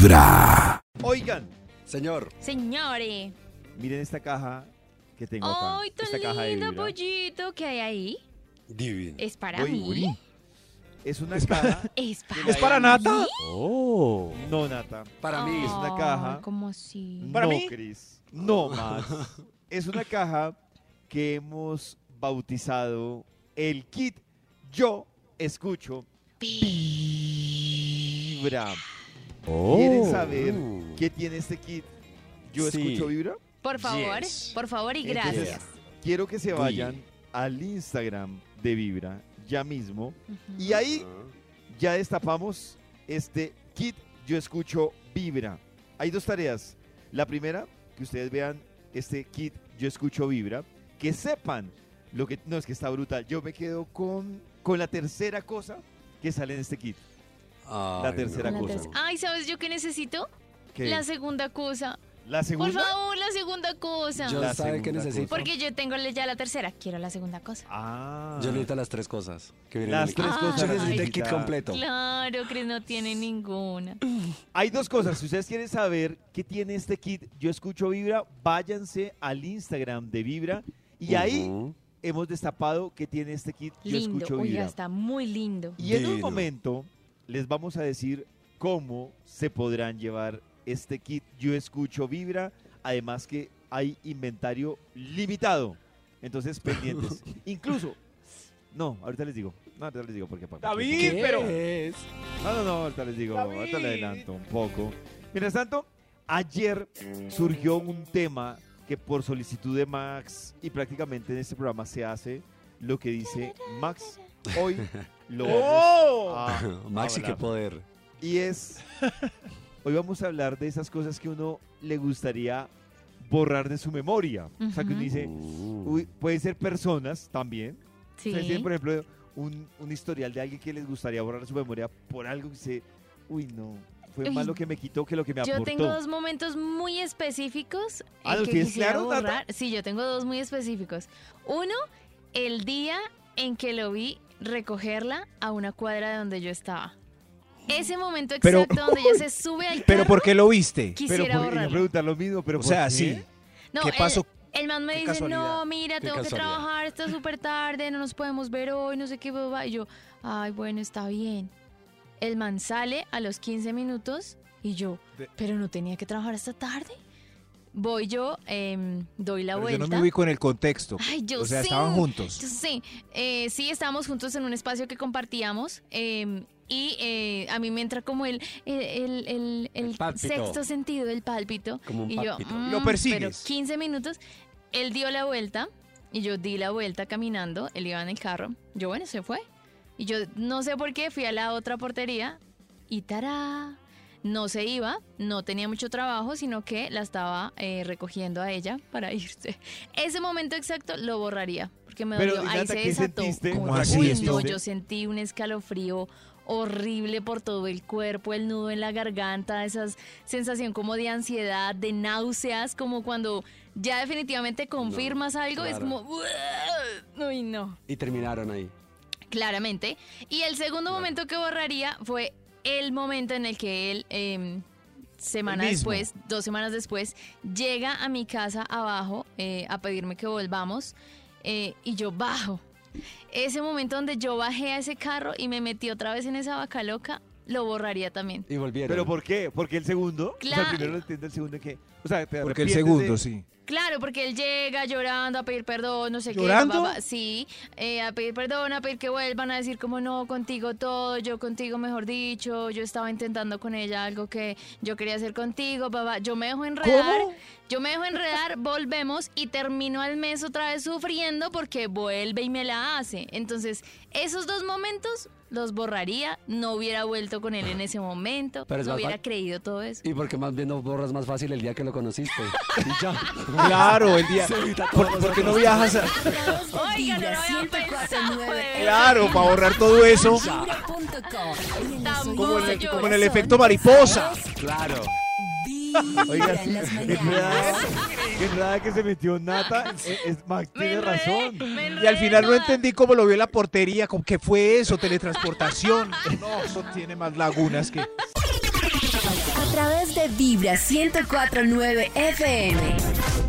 Vibra. Oigan, Señor. Señores. miren esta caja que tengo acá. ¡Ay, tan esta caja de lindo vibra. pollito que hay ahí! Divino. ¿Es para Uy, mí? uy. Es una caja. ¿Es para, ¿Es para Nata? Oh. No, Nata. Para mí. Es una caja. ¿Cómo así? ¿Para no, mí? Cris. No más. es una caja que hemos bautizado el kit Yo Escucho Vibra. ¿Quieren saber Uh. qué tiene este kit Yo Sí. Escucho Vibra? Por favor, Yes. por favor y Entonces, gracias. Quiero que se vayan al Instagram de Vibra ya mismo y ahí ya destapamos este kit Yo Escucho Vibra. Hay dos tareas. La primera, que ustedes vean este kit Yo Escucho Vibra, que sepan lo que... No, es que está brutal. Yo me quedo con, con la tercera cosa que sale en este kit. Ay, La tercera cosa. Ay, ¿sabes yo qué necesito? La segunda cosa. ¿La segunda? Por favor, la segunda cosa. Yo La sabe que necesito. cosa. Porque yo tengo ya la tercera. Quiero la segunda cosa. Ah. Yo necesito las tres cosas. Que vienen Las en el kit. tres cosas. Yo necesito el kit completo. Claro, Chris no tiene ninguna. Hay dos cosas. Si ustedes quieren saber qué tiene este kit, yo escucho Vibra, váyanse al Instagram de Vibra y ahí hemos destapado qué tiene este kit, yo Lindo. escucho Oiga, Vibra. está muy lindo. Y en un momento les vamos a decir cómo se podrán llevar este kit, yo escucho Vibra, además que hay inventario limitado. Entonces, pendientes. Incluso, no, ahorita les digo. No, ahorita les digo porque David. ¿Qué pero- es? no, no, no, ahorita les digo, David. ahorita le adelanto un poco. Mientras tanto, ayer surgió un tema que por solicitud de Max y prácticamente en este programa se hace lo que dice Max. Hoy lo vamos Oh. a Maxi, qué hablar. poder. Y es, hoy vamos a hablar de esas cosas que uno le gustaría borrar de su memoria. O sea, que uno dice, Uh. uy, pueden ser personas también, Sí. Ustedes tienen, por ejemplo, un, un historial de alguien que les gustaría borrar su memoria por algo que se... Uy, no. Fue Uy, más lo que me quitó que lo que me Yo aportó. tengo dos momentos muy específicos Ah, ¿los que tienes quisiera claros, Nata? borrar. Sí, yo tengo dos muy específicos. Uno, el día en que lo vi recogerla a una cuadra de donde yo estaba. Ese momento Pero- exacto donde ella se sube al ¿Pero carro, por qué lo viste? Pero quisiera por, a borrarlo. preguntar lo mismo, pero O ¿por sea, qué? sí. No, ¿Qué el- pasó? El man me dice, no, mira, tengo que trabajar, está súper tarde, no nos podemos ver hoy, no sé qué, boba. Y yo, ay, bueno, está bien. El man sale a los 15 minutos y yo, pero no tenía que trabajar hasta tarde. Voy yo, em, doy la Pero yo vuelta. no me ubico en el contexto. Ay, yo o sea, sí. estaban juntos. Yo Sí, eh, sí, estábamos juntos en un espacio que compartíamos em, y eh, a mí me entra como el, el, el- el- el El sexto sentido del pálpito. Como un y yo, pálpito. mm, Lo persigues. Pero 15 minutos, él dio la vuelta y yo di la vuelta caminando, él iba en el carro. Yo, bueno, se fue. Y yo no sé por qué fui a la otra portería y tará. No se iba, no tenía mucho trabajo, sino que la estaba eh, recogiendo a ella para irse. Ese momento exacto lo borraría, porque me Pero, dolió. Ahí se ¿qué desató. Uy, no, yo sentí un escalofrío horrible por todo el cuerpo, el nudo en la garganta, esa sensación como de ansiedad, de náuseas, como cuando ya definitivamente confirmas algo, es como... Uy, no. Y terminaron ahí. Claramente. Y el segundo momento que borraría fue el momento en el que él, eh, semana después, dos semanas después, llega a mi casa abajo eh, a pedirme que volvamos eh, y yo bajo. Ese momento donde yo bajé a ese carro y me metí otra vez en esa vaca loca, lo borraría también. Y volvieron. ¿Pero por qué? ¿Porque el segundo? O sea, Claro. el primero lo entiende, el segundo que... O sea, te Porque el segundo, de- sí. Claro, porque él llega llorando a pedir perdón, no sé ¿Llorando? qué. ba. Sí, eh, a pedir perdón, a pedir que vuelvan a decir como no, contigo todo, yo contigo mejor dicho, yo estaba intentando con ella algo que yo quería hacer contigo, papá. Yo me dejo enredar, ¿Cómo? yo me dejo enredar, volvemos y termino al mes otra vez sufriendo porque vuelve y me la hace. Entonces, esos dos momentos los borraría, no hubiera vuelto con él en ese momento, Pero es no hubiera creído todo eso. Y porque más bien no borras más fácil el día que lo conociste. Y ya. Claro, el día. ¿Por, qué no viajas a- Oiga, no lo había pensado, de Claro, para borrar todo eso. Como en el, como en el efecto mariposa. Claro. Oiga, qué mañanas. enredada, qué enredada que se metió Nata. Es, es- Max tiene enredé, razón. Y al final no entendí cómo lo vio en la portería, como que fue eso, teletransportación. No, eso tiene más lagunas que. través de Vibra 1049 FM.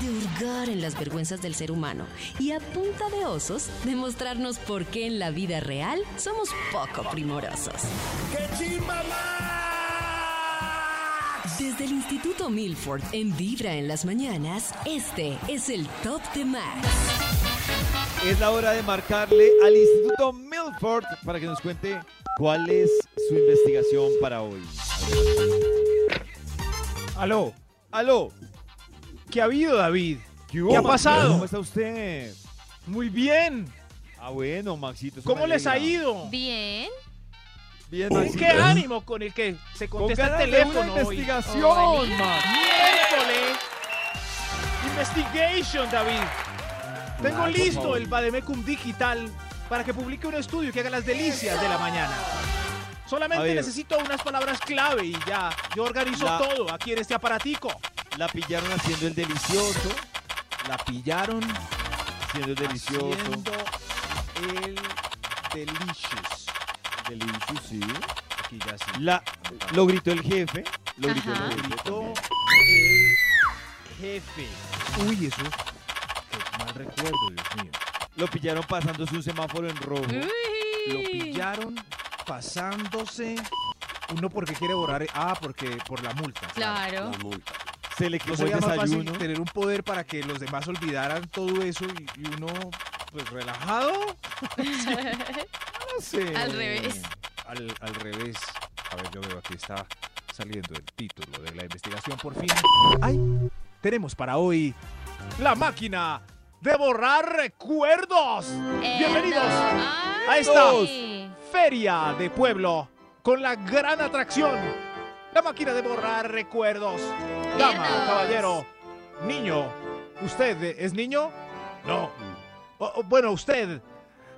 De hurgar en las vergüenzas del ser humano. Y a punta de osos, demostrarnos por qué en la vida real somos poco primorosos. Desde el Instituto Milford en Vibra en las mañanas, este es el Top de Max. Es la hora de marcarle al Instituto Milford para que nos cuente cuál es su investigación para hoy. Aló, Aló. ¿Qué ha habido, David? ¿Qué, ¿Qué ha pasado? ¿Cómo está usted? Muy bien. Ah, bueno, Maxito. eso ¿Cómo les ha ido? Bien. Bien, ¿Con Maxito. qué ánimo con el que se Con contesta ganas el de una teléfono hoy? investigación, Hola. Max. Miércoles. Investigation, David. Tengo Ah, listo el Bademecum Digital para que publique un estudio que haga las delicias de la mañana. Solamente necesito unas palabras clave y ya. Yo organizo La- todo aquí en este aparatico. La pillaron haciendo el delicioso. La pillaron Haciendo el delicioso. haciendo el delicious. Delicioso, sí. Aquí ya sí. La, lo gritó el jefe. Lo gritó Ajá. el jefe. Gritó el jefe. Uy, eso. Qué mal recuerdo, Dios mío. Lo pillaron pasándose un semáforo en rojo. Lo pillaron pasándose. Uno porque quiere borrar. Ah, porque por la multa. Claro. La multa. Se le No quemó el fácil desayuno. tener un poder para que los demás olvidaran todo eso y, y uno, pues relajado. No sé. Al revés. Al, al revés. A ver, yo veo aquí está saliendo el título de la investigación por fin. ¡Ay! Tenemos para hoy la máquina de borrar recuerdos. Bienvenidos a esta Feria de Pueblo con la gran atracción. La máquina de borrar recuerdos. Dama, caballero, niño. ¿Usted es niño? No. O- bueno, usted.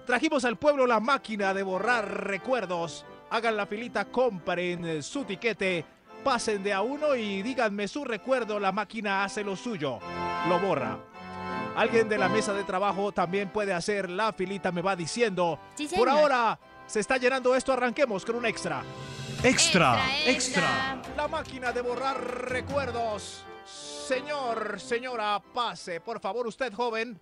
Trajimos al pueblo la máquina de borrar recuerdos. Hagan la filita, compren su tiquete, pasen de a uno y díganme su recuerdo. La máquina hace lo suyo. Lo borra. Alguien de la mesa de trabajo también puede hacer la filita, me va diciendo. Sí, Por ahora se está llenando esto, arranquemos con un extra. Extra, extra. La máquina de borrar recuerdos. Señor, señora, pase, por favor, usted joven.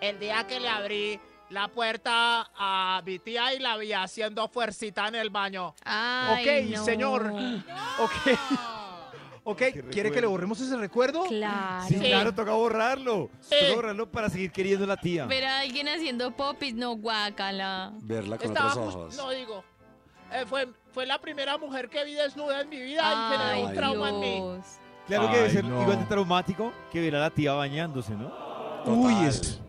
El día que le abrí la puerta a mi tía y la vi haciendo fuercita en el baño. Ay, Ok, no. señor. Ok. Ok, ¿quiere que le borremos ese recuerdo? Claro. Sí, claro, toca borrarlo. Sí. Toca borrarlo para seguir queriendo a la tía. Ver a alguien haciendo popis, no guácala. Verla con Estaba otros ojos. No digo. Eh, fue, fue la primera mujer que vi desnuda en mi vida y generó un trauma en mí. Dios. Claro que debe Ay, ser no. igual de traumático que ver a la tía bañándose, ¿no? Uy, es.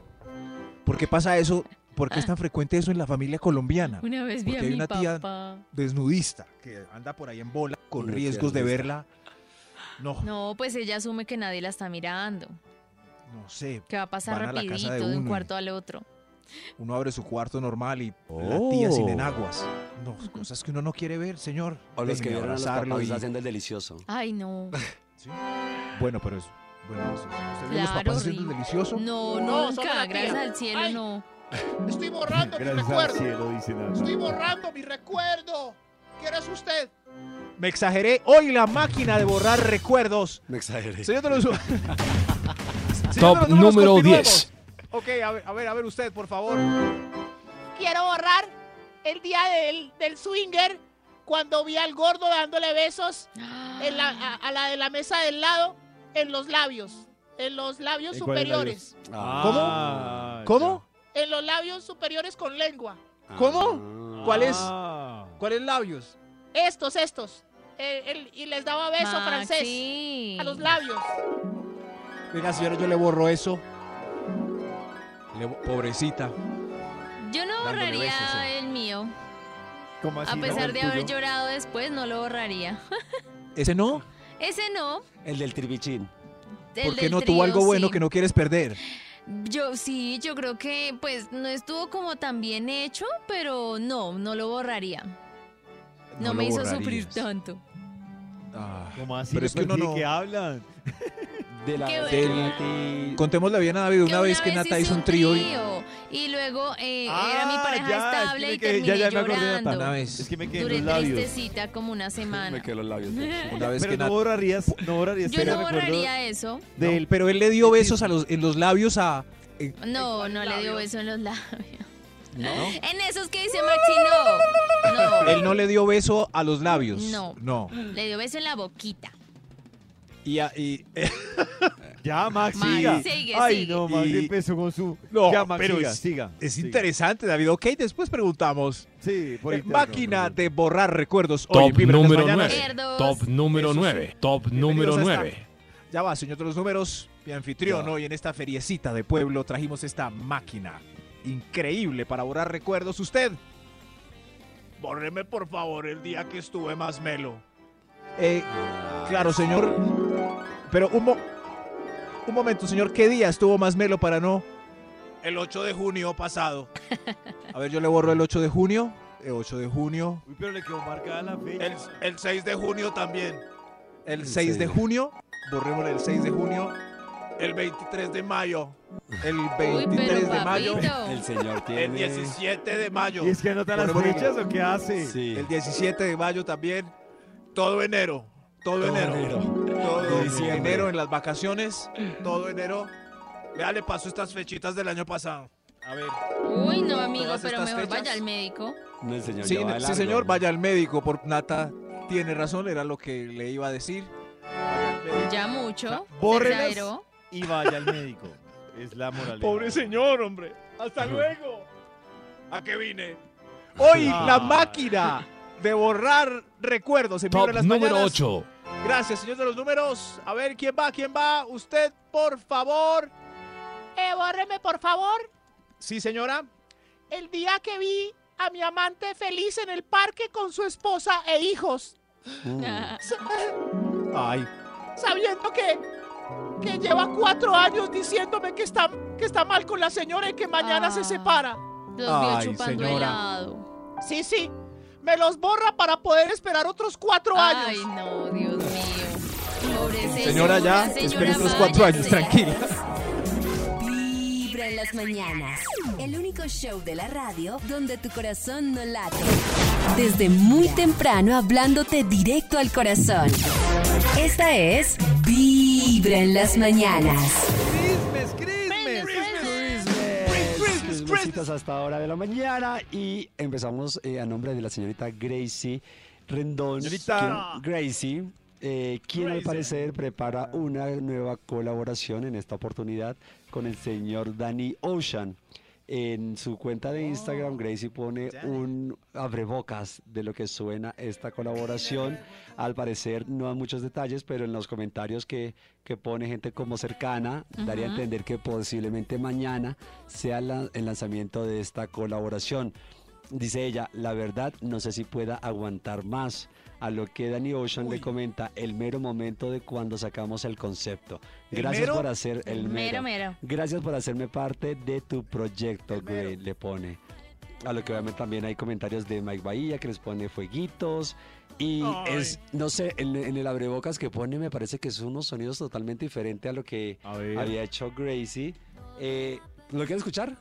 ¿Por qué pasa eso? ¿Por qué es tan frecuente eso en la familia colombiana? Una vez vi Porque a hay mi una tía- papá. Desnudista, que anda por ahí en bola con riesgos de verla. No, no, No, pues ella asume que nadie la está mirando. sé. Que va a pasar Van a la casa rapidito de un cuarto al otro. Uno abre su cuarto normal y la Oh. tía sin enaguas. No, cosas que uno no quiere ver, señor. O los que vieron a los papás y- haciendo el delicioso. Ay, no. ¿Sí? Bueno, pero es. Bueno, ¿usted ve los Claro, papás haciendo el delicioso? No, No, solo nunca. la Gracias al cielo, Ay. no. Estoy borrando Gracias al cielo, dice nada. Estoy borrando mi recuerdo. ¿Quién es usted? Me exageré. Hoy la máquina de borrar recuerdos. Me exageré. Señor de los... Top número continuemos. 10. Ok, a ver, a ver, a ver usted, por favor. quiero borrar el día del, del swinger cuando vi al gordo dándole besos en la- a, a la de la mesa del lado en los labios, en los labios ¿En cuáles superiores, Ah, ¿Cómo? en los labios superiores con lengua. ¿Cómo? Ah. ¿Cuál es? Ah. ¿Cuáles labios? Estos, estos. El- y les daba beso francés Maxi. a los labios. Venga, señora, yo le borro eso. Le pobrecita. Yo no borraría besos, eh. el mío. ¿Cómo así, A pesar ¿El de haber tuyo? llorado después, no lo borraría. ¿Ese no? Ese no. El del tribichín. el Porque del no trío, tuvo algo bueno sí. que no quieres perder. Yo sí, yo creo que pues no estuvo como tan bien hecho, pero no, no lo borraría. No, No me hizo borrarías. sufrir tanto. Ah, ¿Cómo así? Pero es que uno no- ¿Qué hablan? De la Nati- Contémosle bien a David una vez que Nata hizo un trío. y- y luego eh, Ah, era mi pareja ya, es que estable me y quedé- terminé ya, ya me acordé de llorando. Nata. Una vez. Es que me quedé en Duré los labios. tristecita como una semana. Me quedé los labios. Una vez Pero que no borrarías, no borrarías Yo no borraría eso. del pero él le dio besos a los, en los labios a. en- No, no le dio beso en los labios. ¿No? En esos que dice Maxi, no. No. Él no le dio beso a los labios. No. No. Le dio beso en la boquita. Y, a- y- eh, Ya, Max, Max, siga. sigue, Ay, sigue. no, Max Y- empezó con su... No, ya, Max, pero siga, es- siga. es siga. interesante, David. Ok, después preguntamos. Sí, por Eh, interno, máquina de borrar recuerdos. Oye, Top las número mañanas. 9. Cerdos. Top número Eso sí. 9. Top número Bienvenidos a 9. Ya va, señor de los números, mi anfitrión. Hoy en esta feriecita de pueblo trajimos esta máquina increíble para borrar recuerdos. Usted, bórreme por favor el día que estuve más melo. Eh, claro, señor. Pero un, mo- un momento, señor. ¿Qué día estuvo más melo para no? El 8 de junio pasado. A ver, yo le borro el 8 de junio. El 8 de junio. Uy, pero le quedó marcada la fecha. El, el 6 de junio también. El El 6 de 6. junio. Borremos el 6 de junio. El 23 de mayo. El Uy, 23 pero de mayo. El señor tiene... El 17 de mayo. ¿Y es que anota las fechas o qué hace? Sí. El 17 de mayo también. Todo enero. Todo, Todo enero. enero. Todo diciembre. enero en las vacaciones. Todo enero. Vea, le paso estas fechitas del año pasado. A ver. Uy, no, amigo, pero mejor fechas. vaya al médico. No, señor Sí, sí, señor, vaya al médico. Por Nata tiene razón, era lo que le iba a decir. Ya mucho. Bórrelas. Y vaya al médico. Es la moral. Pobre señor, hombre. Hasta luego. ¿A qué vine? Hoy Ah. la máquina de borrar recuerdos en Top las número mañanas. 8. Gracias, señor de los números. A ver, ¿quién va? ¿Quién va? Usted, por favor. Eh, bórreme, por favor. Sí, señora. El día que vi a mi amante feliz en el parque con su esposa e hijos. Mm. Ay, sabiendo que, que lleva cuatro años diciéndome que está, que está mal con la señora y que mañana Ah. se separa. Los vio chupando señora. helado. Sí, sí. Me los borra para poder esperar otros cuatro Ay, años. no, Dios mío. Pobre señora. señora, ya. señora, Espere otros cuatro años, tranquila. Vibra en las mañanas. El único show de la radio donde tu corazón no late. Desde muy temprano hablándote directo al corazón. Esta es Vibra en las mañanas. Hasta ahora de la mañana y empezamos eh, a nombre de la señorita Gracie Rendón. Señorita. quien- Gracie, eh, quien al Gracie. parecer prepara una nueva colaboración en esta oportunidad con el señor Danny Ocean. En su cuenta de Instagram, Gracie pone un abrebocas de lo que suena esta colaboración. Al parecer no hay muchos detalles, pero en los comentarios que, que pone gente como cercana, daría a entender que posiblemente mañana sea la- el lanzamiento de esta colaboración. Dice ella, la verdad no sé si pueda aguantar más. A lo que Danny Ocean le comenta el mero momento de cuando sacamos el concepto. ¿El Gracias mero? por hacer el El mero, mero. mero. Gracias por hacerme parte de tu proyecto, El. Gray, le pone. A lo que obviamente también hay comentarios de Mike Bahía que les pone fueguitos. Y Ay. es, no sé, en, en el abrebocas que pone me parece que son unos sonidos totalmente diferentes a lo que A había hecho Gracie. Eh, ¿Lo quieren escuchar?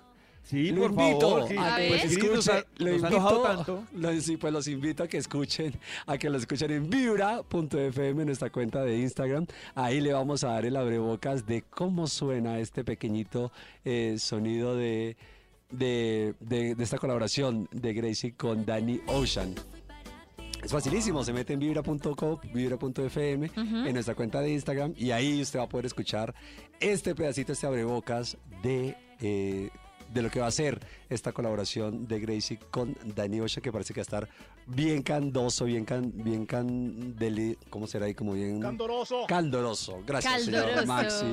Sí, lo por invito favor. que- a a que ver. Cris escuchen, ha- lo invito, tanto. lo- sí, pues los invito a que escuchen, a que lo escuchen en vibra.fm, nuestra cuenta de Instagram. Ahí le vamos a dar el abrebocas de cómo suena este pequeñito eh, sonido de, de, de- de esta colaboración de Gracie con Danny Ocean. Es facilísimo, se mete en vibra.co, vibra.fm, Ujú. en nuestra cuenta de Instagram y ahí usted va a poder escuchar este pedacito, este abrebocas de, eh, de lo que va a ser esta colaboración de Gracie con Danny Ocean, que parece que va a estar bien candoso, bien can, bien candeli, ¿cómo será ahí? Como bien Candoroso. candoroso. Gracias, señor. Maxi.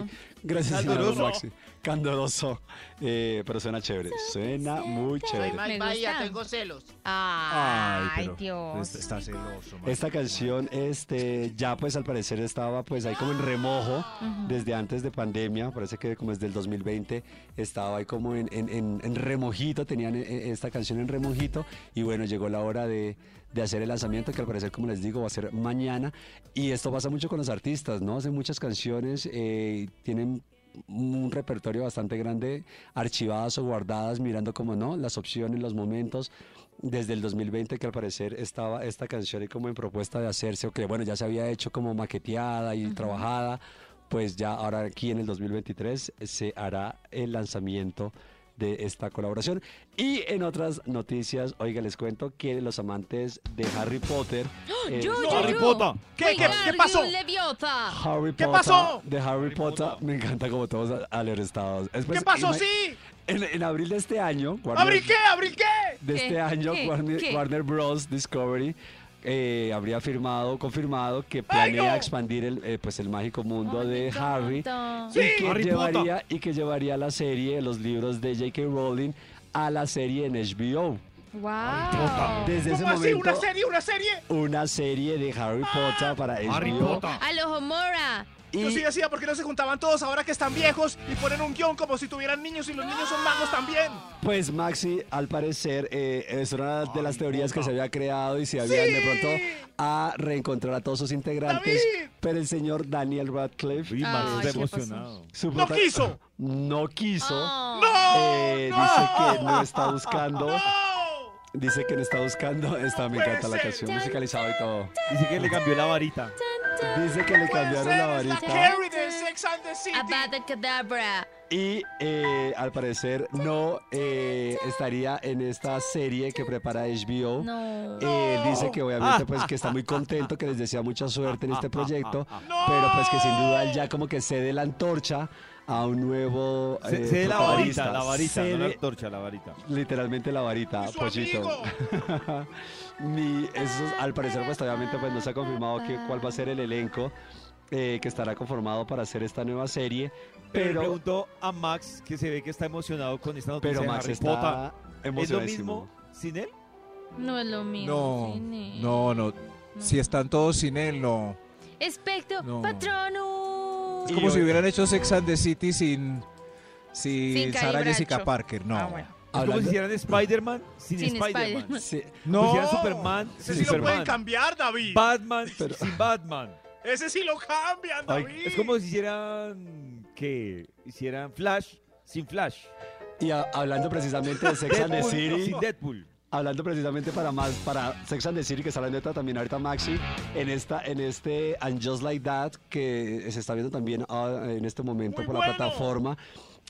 Gracias, señor. Maxi. Candoroso. Eh, pero suena chévere. Suena muy Soy chévere. Bahía, gusta. tengo celos. Ay, Dios. Está, celoso. Esta canción, este, ya pues al parecer estaba pues ahí como en remojo desde antes de pandemia, parece que como desde el 2020 estaba ahí como en, en- en- en remojito, tenían eh, esta canción en remojito y bueno, llegó la hora de, de hacer el lanzamiento que al parecer como les digo va a ser mañana y esto pasa mucho con los artistas, ¿no? Hacen muchas canciones, eh, tienen un repertorio bastante grande, archivadas o guardadas, mirando como no, las opciones, los momentos. Desde el 2020 que al parecer estaba esta canción ahí como en propuesta de hacerse, o que bueno, ya se había hecho como maqueteada y trabajada, pues ya ahora aquí en el 2023 se hará el lanzamiento de esta colaboración. Y en otras noticias, oiga, les cuento que los amantes de Harry Potter... eh, Yo, yo, Harry yo. Potter. ¿Qué, qué, qué pasó? Harry ¿Qué Potter, pasó? De Harry, Potter. Me encanta como todos alertados. ¿Qué pasó? Sí. En, en abril de este año, Warner- ¿Abrí qué? ¿Abrí qué? de ¿Qué? este año, ¿Qué? Warner, ¿Qué? Warner Bros. Discovery eh, habría firmado, confirmado que ¡Ay, planea expandir el, eh, pues el mágico mundo de Harry. Sí. y, que Harry llevaría, y que llevaría la serie, los libros de J.K. Rowling a la serie en HBO. Wow. Desde ese ¿Cómo así? momento, ¿Una serie? ¿Una serie? una serie de Harry Potter para Harry HBO. Potter. A los Homora. Y Yo sí decía, ¿por qué no se juntaban todos ahora que están viejos y ponen un guion como si tuvieran niños y los niños son magos también? Pues Maxi, al parecer, eh, es una de las teorías que se había creado y se habían de pronto a reencontrar a todos sus integrantes. ¡David! Pero el señor Daniel Radcliff Uy, Ay, Max está ¿qué pasó? emocionado. ¡No quiso! No quiso. Oh. Eh, ¡No! Dice que no está buscando. ¡No! Dice que no está buscando. Esta me encanta la canción musicalizada y todo. Dice que le cambió la varita. Dice que le cambiaron la varita. And the Kedavra. Y eh, al parecer no eh, estaría en esta serie que prepara HBO. No. Eh, dice que obviamente pues que está muy contento, que les desea mucha suerte en este proyecto, pero pues que sin duda él ya como que cede la antorcha a un nuevo Se, eh, se de la varita, la varita, no la Cede antorcha, la varita. literalmente la varita, ¡Y su pollito. Ni- eso, al parecer pues obviamente pues no se ha confirmado que, cuál va a ser el elenco eh, que estará conformado para hacer esta nueva serie, Pero le pero, preguntó a Max que se ve que está emocionado con esta noticia pero de Max Harry está. ¿Es lo emocionadísimo. mismo sin él? No es lo mismo. No, no, no. Si están todos sin él, no. Espectro No. Patrono. Es como si hubieran hecho Sex and the City sin, sin, Sin Sarah Jessica. Parker. No. Ah, bueno. Es como Hablando- si hicieran Spider-Man sin, Sin Spider-Man. Spider-Man. Sí, Como No. si hicieran Superman Ese sin sí lo pueden Superman. cambiar, David. Batman Pero- sin Batman. Ese sí lo cambian, Ay, David. Es como si hicieran que hicieran Flash sin Flash. y a- hablando precisamente de Sex and the City, sin Deadpool. Hablando precisamente para más para Sex and the City que está hablando de también ahorita Maxi en esta en este And Just Like That que se está viendo también ah, en este momento Muy por bueno. la plataforma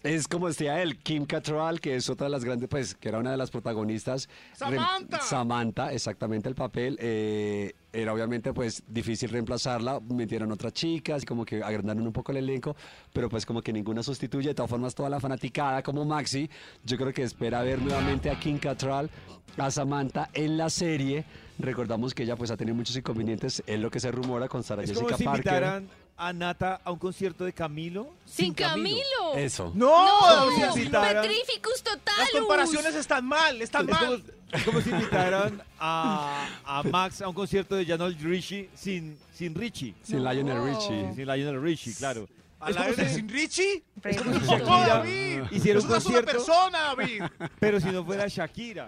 es como decía él Kim Cattrall que es otra de las grandes pues que era una de las protagonistas. Samantha. Samantha exactamente el papel. Eh, era obviamente pues difícil reemplazarla. Metieron otras chicas y como que agrandaron un poco el elenco pero pues como que ninguna sustituye. De todas formas toda la fanaticada como Maxi yo creo que espera ver nuevamente a Kim Cattrall a Samantha en la serie. Recordamos que ella pues ha tenido muchos inconvenientes. Es lo que se rumora con Sarah Es Jessica como si Parker. invitaran a Nata a un concierto de Camilo Sin Camilo. eso No, No, si invitaran- Petrificus totalus. las comparaciones están mal, están Es como, mal. es como si invitaran a, a Max a un concierto de Lionel Richie sin, sin Richie. sin Lionel. Richie Sin Lionel Richie, claro. ¿A Es la como vez si sin Richie? No, David. hiciera Es un una persona, David. pero si no fuera Shakira.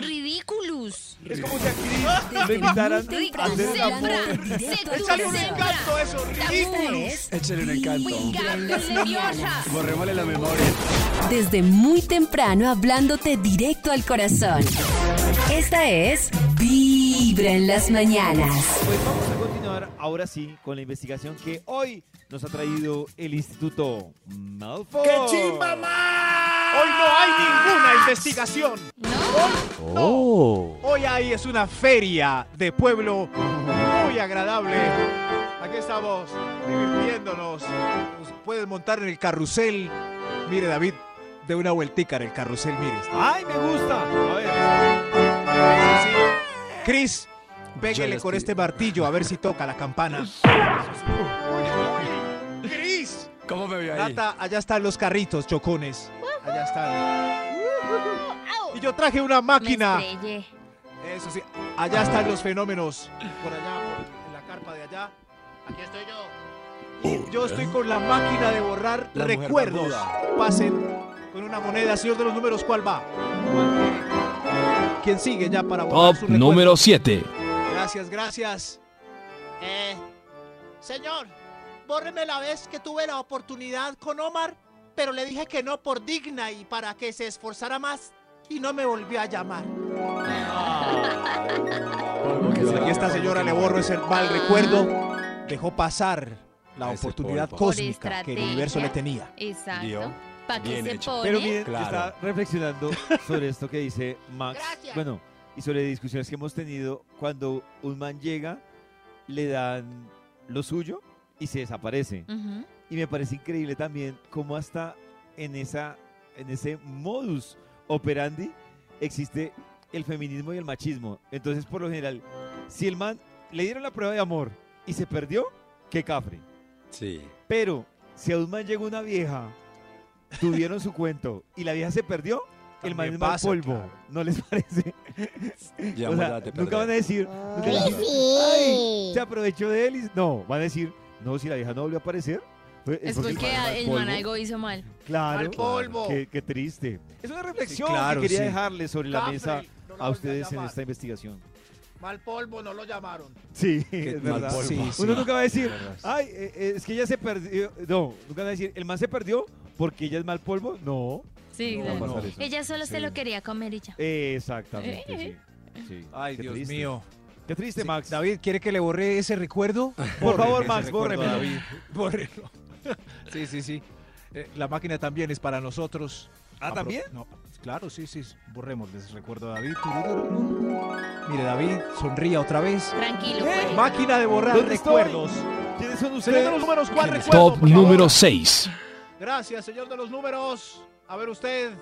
Ridiculous. Es como si a Chris lo invitaran a hacer hablando amor. al Échale un encanto a eso, Esta ridículo. es échale un encanto borrémosle la memoria Desde muy temprano hablándote directo al corazón. Esta es Vibra en las mañanas. Pues vamos a continuar ahora sí con la investigación que hoy nos ha traído el Instituto Malfoy. ¡Qué chimba más! Hoy no hay ninguna investigación. Hoy no. Hoy hay es una feria de pueblo muy agradable. Aquí estamos divirtiéndonos. Nos pueden montar en el carrusel. Mire, David, de una vueltica en el carrusel, mire. ¡Ay, me gusta! A ver. Sí. Chris, pégale con este martillo a ver si toca la campana. Chris, ¿Cómo me vio ahí? Nata, allá están los carritos, chocones. Allá están. Y yo traje una Me máquina. estrellé. Eso sí, allá están los fenómenos. Por allá, en la carpa de allá. Aquí estoy yo. Yo estoy con la máquina de borrar La recuerdos. Pasen con una moneda, señor de los números, ¿cuál va? ¿Quién sigue ya para borrar Top su recuerdo? número 7. Gracias, gracias. Eh, señor, bórreme la vez que tuve la oportunidad con Omar, pero le dije que no por digna y para que se esforzara más y no me volvió a llamar. Que Pues esta señora le borro ese mal Ah. recuerdo. Dejó pasar la Ese oportunidad polvo. cósmica que el universo le tenía. Exacto. ¿Para qué Bien se hecho. pone? Pero miren, Claro. está reflexionando sobre esto que dice Max. Gracias. Bueno, y sobre discusiones que hemos tenido cuando un man llega, le dan lo suyo y se desaparece. Ujú. Y me parece increíble también cómo hasta en, esa, en ese modus operandi existe el feminismo y el machismo. Entonces, por lo general, si el man le dieron la prueba de amor y se perdió, qué cafre. Sí. Pero si a un man llegó una vieja, tuvieron su cuento y la vieja se perdió, el man También es mal pasa, polvo. claro. ¿No les parece? Ya O sea, nunca van a perdí. decir, nunca van a decir, "Ay, se aprovechó de él. y-". No, van a decir, no, si la vieja no volvió a aparecer. fue- Es el porque el polvo". man algo hizo mal. Claro, Mal polvo. Qué, qué triste. Es una reflexión Sí, claro, que quería sí. dejarles sobre la mesa no a ustedes en esta investigación. Mal polvo, no lo llamaron. Sí, Qué es mal verdad. polvo. Sí, sí. Uno nunca va a decir, ay, eh, eh, es que ella se perdió. No, nunca van a decir, el man se perdió porque ella es mal polvo. No, Sí, no va a claro. pasar eso. Ella solo se Sí. lo quería comer y ya. Exactamente, sí. sí. Ay, Qué Dios triste. mío. Qué triste, Sí, Max. David, ¿quiere que le borre ese recuerdo? Por favor, Max, ese recuerdo, bórremelo. David. Bórrelo. Sí, sí, sí. Eh, la máquina también es para nosotros. ¿Ah, Apro- también? No, claro, sí, sí. Borremos, les recuerdo a David. Mire, David, sonría otra vez. Tranquilo, pues. Máquina de borrar ¿Dónde estoy? recuerdos. ¿Quiénes son Señor de los ustedes? números, ¿cuál recuerdo? Top por favor? número 6. Gracias, señor de los números. A ver usted.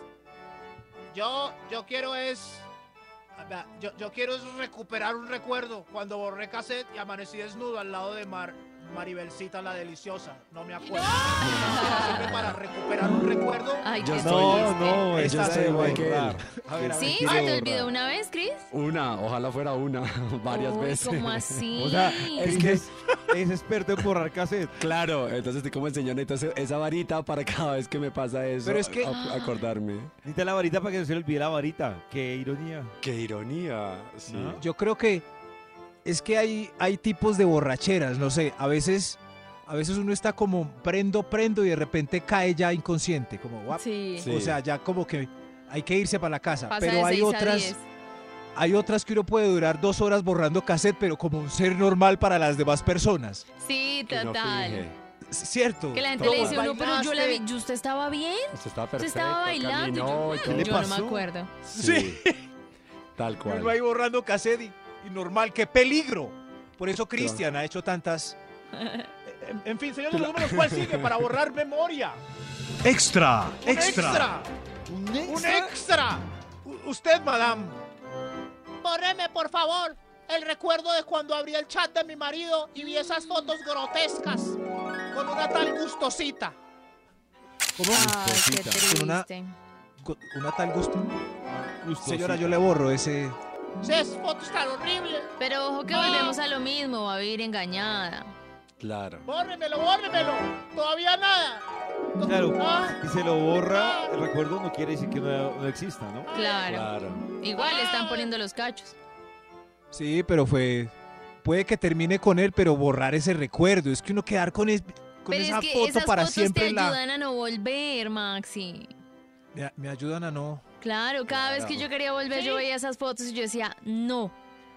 Yo, yo quiero es. Yo, yo quiero es recuperar un recuerdo. Cuando borré cassette y amanecí desnudo al lado de Mar, Maribelcita la deliciosa. No me acuerdo. Sirve para recuperar un recuerdo. Ay, Yo No, triste. no, Yo esta estoy de igual que él. borrar. A ver, a ver. ¿Sí? ¿Se te olvidó una vez, Chris? Una, ojalá fuera una, varias Uy, veces. ¿Cómo así? O sea, Es que- es, es experto en borrar cassette. Claro, entonces estoy como el señor, entonces esa varita para cada vez que me pasa eso, Pero es que- a- acordarme. Necesita la varita para que no se le olvide la varita. Qué ironía. Qué ironía, sí. ¿No? Yo creo que es que hay, hay tipos de borracheras, no sé, a veces, a veces uno está como prendo, prendo y de repente cae ya inconsciente, como guap. Sí. Sí. O sea, ya como que hay que irse para la casa. Pasa pero de hay seis a otras, diez. hay otras que uno puede durar dos horas borrando cassette, pero como un ser normal para las demás personas. Sí, Que no total. cierto. que la gente le dice, uno, pero yo la vi. ¿yo usted estaba bien? Usted estaba ¿Usted perfecto, estaba bailando? Y yo, caminó y "Mm, todo. le yo no me acuerdo. Sí. Tal Y cual. uno ahí borrando cassette y, y normal, qué peligro. Por eso Cristian ha hecho tantas. En, en fin, señor de los números, ¿cuál sigue para borrar memoria? Extra, Un extra. Un extra. U- usted, madame. Bórreme, por favor, el recuerdo de cuando abrí el chat de mi marido y vi esas fotos grotescas con una tal gustosita. ¿Cómo? Ay, qué Gustosita. Con una-. Con Una tal gusto. Señora, yo le borro ese. Esas fotos tan horribles. Pero ojo que Ah. volvemos a lo mismo, va a vivir engañada. Claro. Bórremelo, bórremelo. Todavía nada. Claro. Ah, Si se lo borra, el recuerdo no quiere decir que no, no exista, ¿no? Claro. Claro. Igual le están poniendo los cachos. Sí, pero fue. Puede que termine con él, pero borrar ese recuerdo. Es que uno quedar con, es- con Pero esa es que foto esas para fotos siempre te en la. ayudan a no volver, Maxi. Me, me ayudan a no. Claro, cada vez que yo quería volver, yo veía esas fotos y yo decía, no.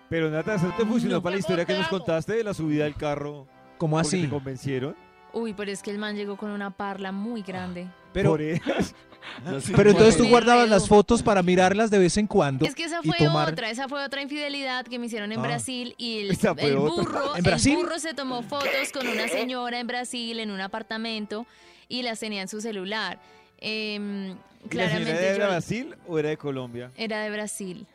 Pero Nata, ¿eso te funcionó No. para la historia que nos contaste de la subida del carro? ¿Cómo porque así? te convencieron? Uy, pero es que el man llegó con una parla muy grande. Pero, Por eso. Sé pero entonces tú guardabas las fotos para mirarlas de vez en cuando. Es que esa y fue tomar- otra, esa fue otra infidelidad que me hicieron en Ah. Brasil y el, Esa fue el otra. burro, ¿En Brasil? el burro se tomó fotos con una señora en Brasil en un apartamento y las tenía en su celular. Em, ¿Y la señora Claramente era de yo- Brasil o era de Colombia? Era de Brasil.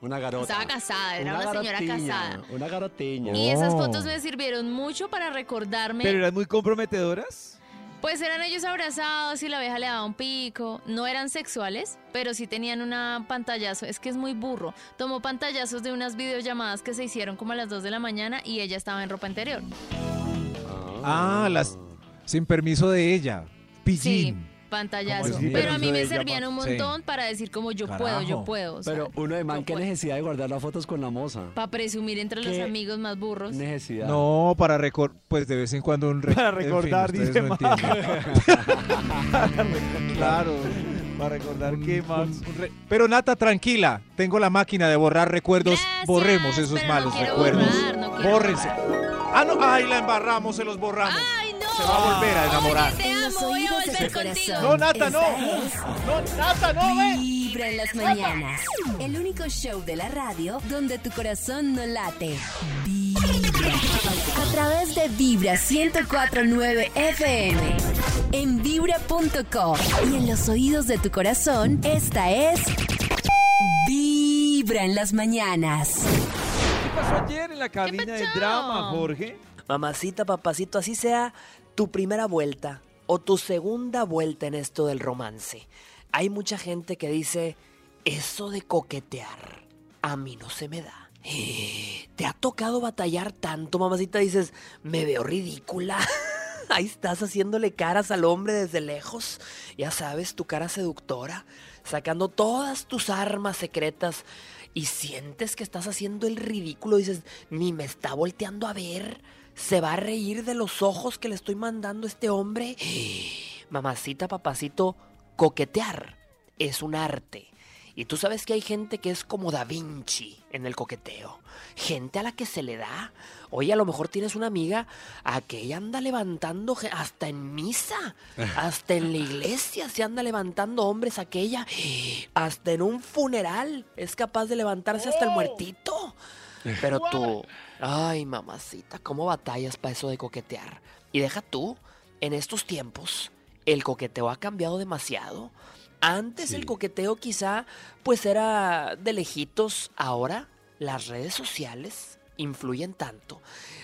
Una garota. Estaba casada, era una, señora garotiña, casada. Una garotiña. Y esas Oh. fotos me sirvieron mucho para recordarme. ¿Pero eran muy comprometedoras? Pues eran ellos abrazados y la vieja le daba un pico. No eran sexuales, pero sí tenían una pantallazo. Es que es muy burro. Tomó pantallazos de unas videollamadas que se hicieron como a las 2 de la mañana y ella estaba en ropa interior. Ah, las sin permiso de ella. Sí, Pillín. Pantallazo. Pero a mí me servían un sí. montón para decir como yo puedo, yo puedo. o sea, Pero uno de man, ¿qué puedo. necesidad de guardar las fotos con la moza? Para presumir entre los ¿Qué amigos más burros. Necesidad. No, para recordar, pues de vez en cuando un re- Para en fin, recordar, dice no claro. Para recordar Un- que Max... un- un re- Pero Nata, tranquila. Tengo la máquina de borrar recuerdos. Gracias, Borremos esos no malos recuerdos. borrar, no Bórrense. Ah, no, ay, la embarramos, se los borramos. ¡Ay! Se va a volver a enamorar. Oye, te amo, voy a volver contigo. No, Nata, no. No, Nata, no, ve. Vibra en las mañanas. El único show de la radio donde tu corazón no late. Vibra. A través de Vibra 1049 FM. En vibra.com. Y en los oídos de tu corazón, esta es. Vibra en las mañanas. ¿Qué pasó ayer en la cabina de drama, Jorge? Mamacita, papacito, así sea tu primera vuelta o tu segunda vuelta en esto del romance. Hay mucha gente que dice, eso de coquetear a mí no se me da. ¿Te ha tocado batallar tanto, mamacita? Dices, me veo ridícula. Ahí estás haciéndole caras al hombre desde lejos. Ya sabes, tu cara seductora, sacando todas tus armas secretas y sientes que estás haciendo el ridículo. Dices, ni me está volteando a ver. ¿Se va a reír de los ojos que le estoy mandando a este hombre? Mamacita, papacito, coquetear es un arte. Y tú sabes que hay gente que es como Da Vinci en el coqueteo. Gente a la que se le da. Oye, a lo mejor tienes una amiga a que ella anda levantando hasta en misa. Hasta en la iglesia se anda levantando hombres aquella. Hasta en un funeral es capaz de levantarse hasta el muertito. Pero tú, ay mamacita, ¿cómo batallas para eso de coquetear? Y deja tú, en estos tiempos, el coqueteo ha cambiado demasiado. Antes el coqueteo quizá pues era de lejitos, ahora las redes sociales influyen tanto.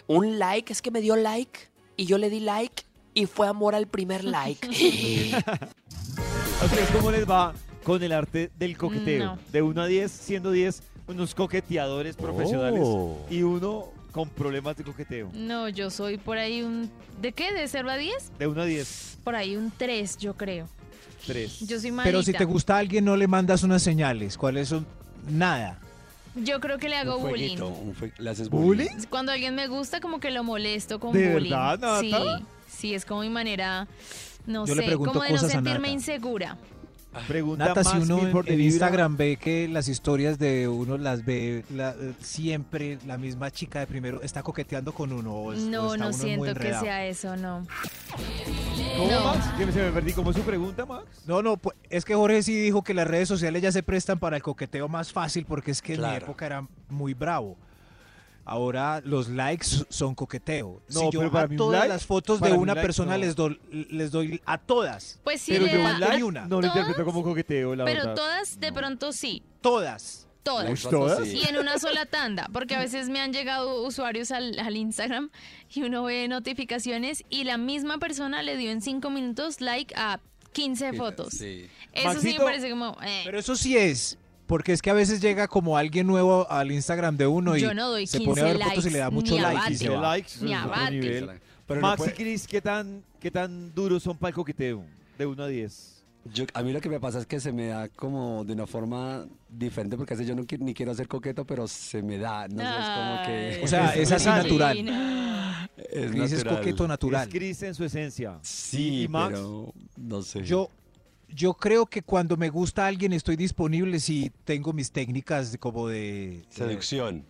Un like es que me dio like y yo le di like y fue amor al primer like. ¿A ustedes cómo les va con el arte del coqueteo? No. De 1 a 10, siendo 10 unos coqueteadores profesionales Oh. y uno con problemas de coqueteo. No, yo soy por ahí un... ¿De qué? ¿De 0 a 10? De 1 a 10, Por ahí un 3, yo creo. 3. Yo soy malita. Pero si te gusta alguien, no le mandas unas señales. ¿Cuáles son? Nada. Yo creo que le hago Un bullying. un fue- le haces ¿Bullying? bullying. Cuando alguien me gusta, como que lo molesto con ¿De bullying. verdad, Nata? Sí, sí, es como mi manera, no Yo le sé, pregunto como de no cosas a sentirme insegura. Pregunta Nata, si uno en. Instagram ve que las historias de uno las ve la- siempre la misma chica de primero está coqueteando con uno o, es- o No, está no uno muy siento que sea eso, no. ¿Cómo, No. Max? Que se me perdí. ¿Cómo es su pregunta, Max? No, no, pues, es que Jorge sí dijo que las redes sociales ya se prestan para el coqueteo más fácil porque es que en mi época era muy bravo. Ahora los likes son coqueteo. No, si yo pero para a mí un todas like- las fotos de una like persona no. les, doy, les doy a todas. Pues sí, Pero le yo da- like Hay una. no lo interpreto como coqueteo, la pero verdad. todas de pronto sí, Todas. todas. ¿todas? Y en una sola tanda, porque a veces me han llegado usuarios al, al Instagram y uno ve notificaciones y la misma persona le dio en cinco minutos like a 15 fotos. Sí. Eso sí me parece como... eh, Pero eso sí es. Porque es que a veces llega como alguien nuevo al Instagram de uno y Yo no doy se 15 pone a ver fotos y le da likes, mucho like. y bate. se 15 va. likes, Ni. Pero no Max puede- y Chris, ¿qué tan, ¿qué tan duros son para el coqueteo? De 1 a 10. Yo- a mí lo que me pasa es que se me da como de una forma diferente, porque a veces yo no qui- ni quiero ser coqueto, pero se me da. No sé, es como que. O sea, es así natural. no. es Chris es coqueto natural. Es Chris en su esencia. Sí, ¿Y Max? pero no sé. Yo, yo creo que cuando me gusta alguien estoy disponible si tengo mis técnicas de- como de, Seducción.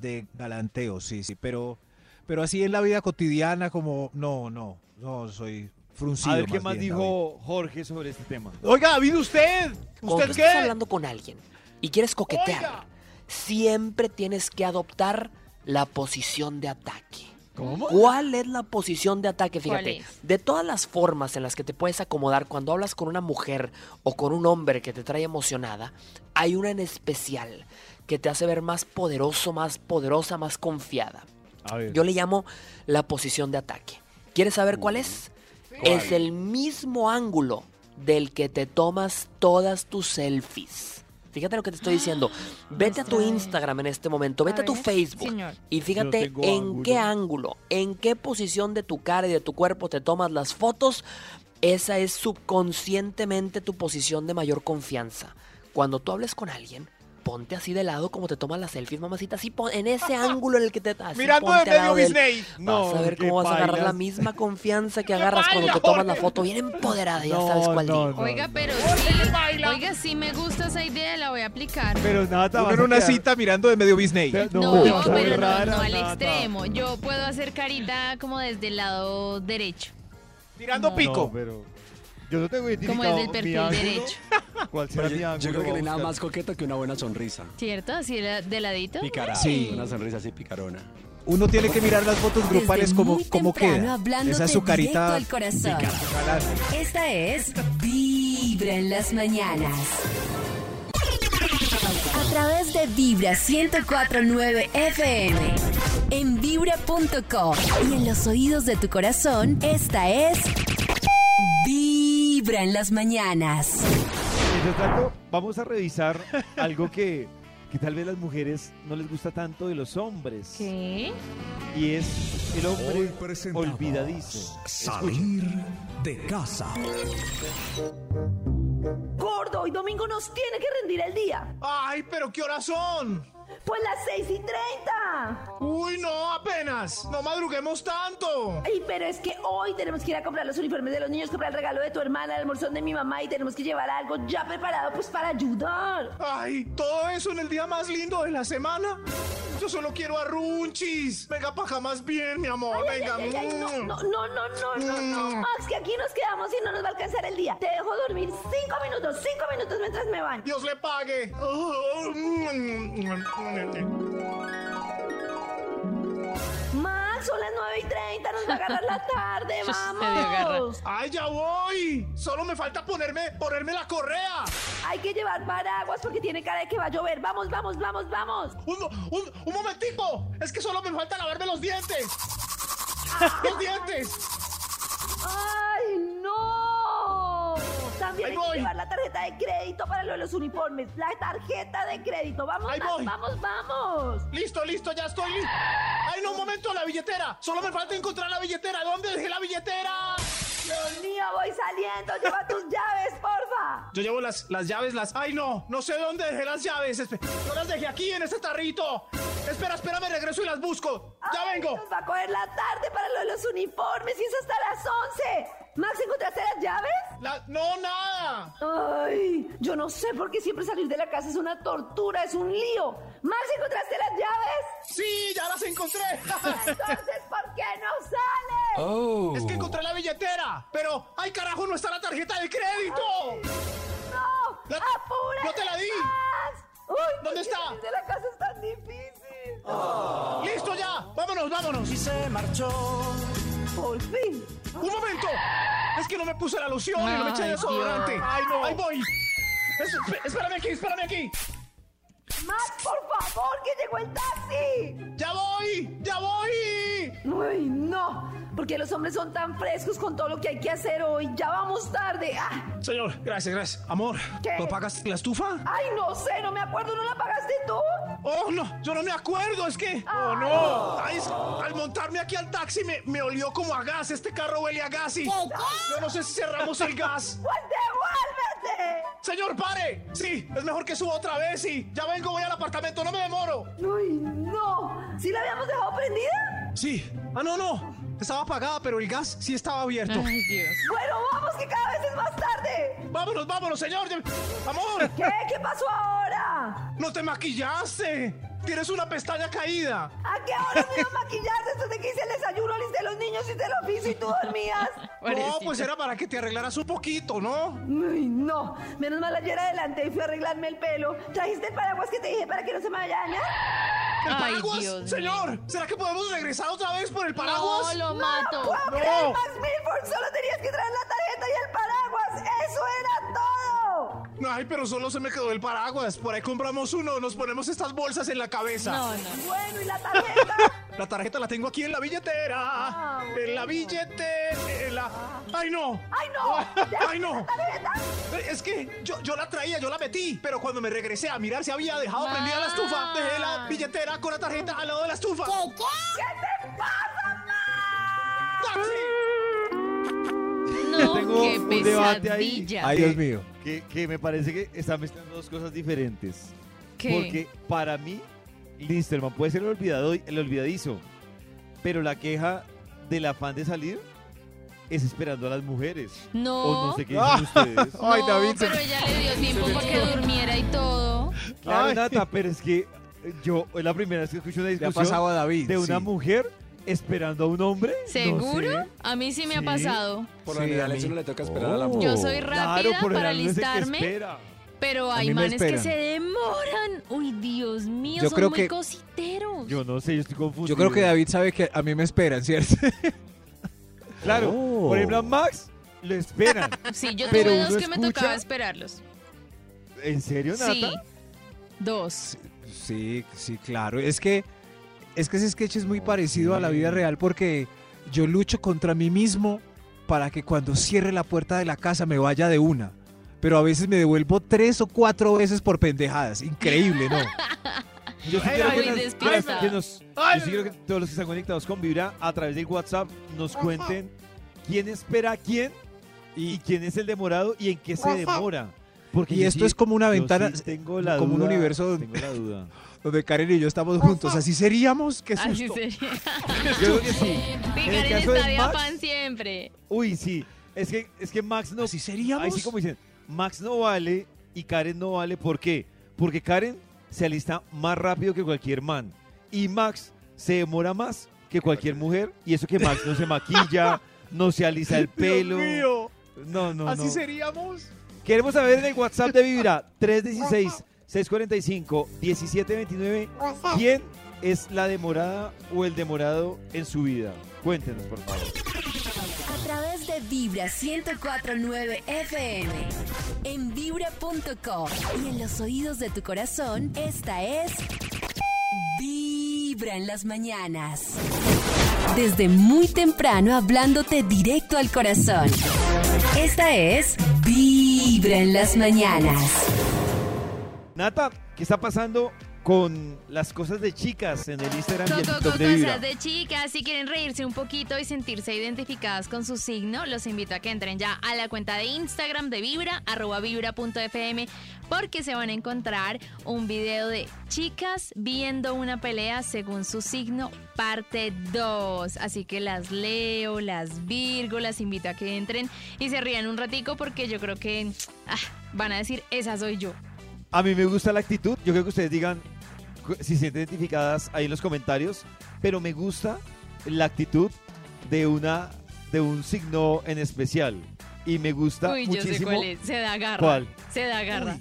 de galanteo, sí, sí, pero, pero así en la vida cotidiana como no, no, no soy fruncido. A ver, ¿qué más bien, dijo Jorge sobre este tema? Oiga, ¿ha usted? Cuando ¿Usted qué? estás hablando con alguien y quieres coquetear, Oiga. siempre tienes que adoptar la posición de ataque. ¿Cómo? ¿Cuál es la posición de ataque? ¿Cuál Fíjate, de todas las formas en las que te puedes acomodar cuando hablas con una mujer o con un hombre que te trae emocionada, hay una en especial que te hace ver más poderoso, más poderosa, más confiada. A ver. Yo le llamo la posición de ataque. ¿Quieres saber cuál es? Es el mismo ángulo del que te tomas todas tus selfies. Fíjate lo que te estoy diciendo. Vete a tu Instagram en este momento, vete a, tu Facebook señor. y fíjate en ángulo. qué ángulo, en qué posición de tu cara y de tu cuerpo te tomas las fotos. Esa es subconscientemente tu posición de mayor confianza. Cuando tú hables con alguien, ponte así de lado como te tomas las selfies, mamacita, así pon- en ese ángulo en el que te así Mirando de medio. Disney. Vas a ver cómo vas a agarrar la misma confianza que ¡Qué agarras cuando te tomas la foto bien empoderada, ya No, sabes cuál no, digo. no. Oiga, pero sí, oiga, sí me gusta esa idea, la voy a aplicar. Pero nada, Uno en una cita mirando de medio Disney. No, te vas a ver pero no, rara, no al extremo. Yo puedo hacer carita como desde el lado derecho. Tirando No. pico. No, pero yo no tengo identificado Como desde el mi perfil ángulo. derecho. ¿Cuál será mi yo, ángulo? yo creo que no hay nada más coqueto que una buena sonrisa. ¿Cierto? Así de la- de ladito. Picarada. Sí. Una sonrisa así picarona. Uno tiene que mirar las fotos grupales Desde como, como queda. Esa es su carita. al corazón. Esta es Vibra en las mañanas. A través de Vibra 1049 FM. En vibra.com. Y en los oídos de tu corazón, esta es Vibra en las mañanas. Mientras tanto, vamos a revisar algo que, que tal vez las mujeres no les gusta tanto de los hombres. ¿Qué? Y es el hombre olvidadizo. Salir de casa. Gordo, hoy domingo nos tiene que rendir el día. Ay, pero ¿qué horas son? Pues las 6 y 30. Uy, no, apenas. No madruguemos tanto. Ay, pero es que hoy tenemos que ir a comprar los uniformes de los niños, comprar el regalo de tu hermana, el almorzón de mi mamá y tenemos que llevar algo ya preparado pues para ayudar. Ay, todo eso en el día más lindo de la semana. Yo solo quiero a Runchis. Venga pa' acá más bien, mi amor. Ay, Venga. ay, ay, ay, no, mm. no, no, no, no, no, no. Mm. Max, que aquí nos quedamos y no nos va a alcanzar el día. Te dejo dormir cinco minutos, cinco minutos mientras me van. Dios le pague. Son las 9 y 30, nos va a agarrar la tarde, vamos. Ay, ya voy. Solo me falta ponerme, ponerme la correa. Hay que llevar paraguas porque tiene cara de que va a llover. Vamos, vamos, vamos, vamos. Un, un, un momentico. Es que solo me falta lavarme los dientes. Los dientes. ¡Ay, no! También Ahí hay que voy. llevar la tarjeta de crédito para lo de los uniformes. La tarjeta de crédito. Vamos, Ahí voy. vamos, vamos. Listo, listo, ya estoy listo. Ay, no, un momento, la billetera. Solo me falta encontrar la billetera. ¿Dónde dejé la billetera? Dios mío, voy saliendo. Lleva tus llaves, porfa. Yo llevo las, las llaves, las... Ay, no, no sé dónde dejé las llaves. Yo las dejé aquí, en este tarrito. Espera, espera, me regreso y las busco. Ya Ay, vengo. Nos va a coger la tarde para lo de los uniformes y es hasta las 11. Max, ¿encontraste las llaves? La- No, nada. Ay, yo no sé por qué siempre salir de la casa es una tortura, es un lío. Max, ¿encontraste las llaves? Sí, ya las encontré. Entonces, ¿por qué no sales? Oh. Es que encontré la billetera. Pero, ay, carajo, no está la tarjeta de crédito. ¡No! La- ¡Apúrate! no te la di. Max! Uy, ¿por ¿Dónde está? salir de la casa es tan difícil. Listo ya. Vámonos, vámonos. Por fin. Un momento. Es que no me puse la loción y no me eché Ay, desodorante. Dios. Ay, no. Ahí voy. Es- espérame aquí, espérame aquí. Max, por favor, que llegó el taxi. Ya voy, ya voy. Uy, no. Porque los hombres son tan frescos con todo lo que hay que hacer hoy. Ya vamos tarde. Ah, Señor, gracias, gracias. Amor, ¿Qué? ¿no pagaste la estufa? ay, no sé, no me acuerdo. ¿No la pagaste tú? Oh, no, yo no me acuerdo, es que... Oh, Ay. no. Ay, es- al montarme aquí al taxi me, me olió como a gas. Este carro huele a gas y... Yo no sé si cerramos el gas. Pues devuélvete. Señor, pare. Sí, es mejor que suba otra vez y ya vengo, voy al apartamento, no me demoro. Uy, no. ¿Sí la habíamos dejado prendida? Sí. Ah, no, no. Estaba apagada, pero el gas sí estaba abierto. Ay, Dios. Bueno, vamos, que cada vez es más tarde. Vámonos, vámonos, señor. Amor, ¿Qué? ¿Qué pasó ahora? no te maquillaste. Tienes una pestaña caída. ¿A qué hora me iba a maquillar después de que hice el desayuno, listé los niños y el oficio y tú dormías? No, pues era para que te arreglaras un poquito, ¿no? Uy, no. Menos mal ayer adelante y fui a arreglarme el pelo. ¿Trajiste el paraguas que te dije para que no se me vaya a dañar? ¿El Ay, paraguas? Dios mío. Señor, ¿será que podemos regresar otra vez por el paraguas? No, lo mato. ¡Puedo creer, Max Milford! Solo tenías que traer la tarjeta y el paraguas. ¡Eso era todo! Ay, pero solo se me quedó el paraguas. Por ahí compramos uno, nos ponemos estas bolsas en la cabeza. No, no. Bueno, ¿y la tarjeta? La tarjeta la tengo aquí en la billetera. Ah, En la billetera. En la... ¡Ay, no! ¡Ay, no! ¡Ay, no! ¿Tarjeta? Es que yo, yo la traía, yo la metí, pero cuando me regresé a mirar si había dejado prendida la estufa, dejé la billetera con la tarjeta al lado de la estufa. ¿Qué te pasa, No, Tengo qué un debate ahí. Ay, Dios mío. Que, que me parece que están mezclando dos cosas diferentes. ¿Qué? Porque para mí, Listerman puede ser el, olvidado, el olvidadizo, pero la queja del afán de salir es esperando a las mujeres. No. O no sé qué dicen ustedes. Ay, no, David, se- pero ella le dio tiempo para que durmiera y todo. Claro, Ay. Nata, pero es que yo es la primera vez que escucho una ha discusión pasado a David. de una sí. mujer esperando a un hombre. no ¿Seguro? sé. A mí sí me ha pasado. Por lo Sí, general, a a mí. eso no le toca esperar a la mujer. Yo soy Claro, rápida por para alistarme, espera. Pero hay manes que se demoran. Uy, Dios mío, Yo son creo muy que- cositeros. Yo no sé, yo estoy confundido. Yo creo que David sabe que a mí me esperan, ¿cierto? Claro, Oh. por ejemplo a Max lo esperan. Sí, yo Pero tuve dos uno que me escucha- tocaba esperarlos. ¿En serio, Nata? Sí. Dos. Sí, sí, claro. Es que, es que ese sketch es muy parecido a la vida real porque yo lucho contra mí mismo para que cuando cierre la puerta de la casa me vaya de una. Pero a veces me devuelvo tres o cuatro veces por pendejadas. Increíble, ¿no? Yo sí quiero que, que nos- yo sí quiero que todos los que están conectados con Vibra a través del WhatsApp nos cuenten quién espera a quién y quién es el demorado y en qué se demora. Porque Y esto sí- es como una ventana, sí tengo la como un universo donde- Tengo la duda. Donde Karen y yo estamos juntos. Así seríamos. Qué Así susto. sería. Yo creo que sí. Sí, Karen de Max- afán siempre. Uy, sí. Es que, es que Max no. Así seríamos. Ahí sí como dicen, Max no vale y Karen no vale. ¿Por qué? Porque Karen se alista más rápido que cualquier man. Y Max se demora más que cualquier mujer. Y eso que Max no se maquilla, no se alisa el pelo. Dios mío, No, no, así no. seríamos. Queremos saber en el WhatsApp de Vibra 316-645-1729 quién es la demorada o el demorado en su vida. Cuéntenos, por favor. De Vibra 1049 FM. En vibra.com. Y en los oídos de tu corazón, esta es. Vibra en las mañanas. Desde muy temprano hablándote directo al corazón. Esta es Vibra en las mañanas. Nata, ¿qué está pasando con las cosas de chicas en el Instagram y el de Vibra? cosas de chicas, si quieren reírse un poquito y sentirse identificadas con su signo, los invito a que entren ya a la cuenta de Instagram de Vibra, arroba vibra.fm, porque se van a encontrar un video de chicas viendo una pelea según su signo, parte 2. Así que las leo, las virgo, las invito a que entren y se rían un ratico porque yo creo que ah, van a decir, esa soy yo. A mí me gusta la actitud. Yo creo que ustedes digan si se sienten identificadas ahí en los comentarios. Pero me gusta la actitud de una de un signo en especial. Y me gusta Uy, yo sé muchísimo. cuál es, se da garra. ¿Cuál? Se da garra.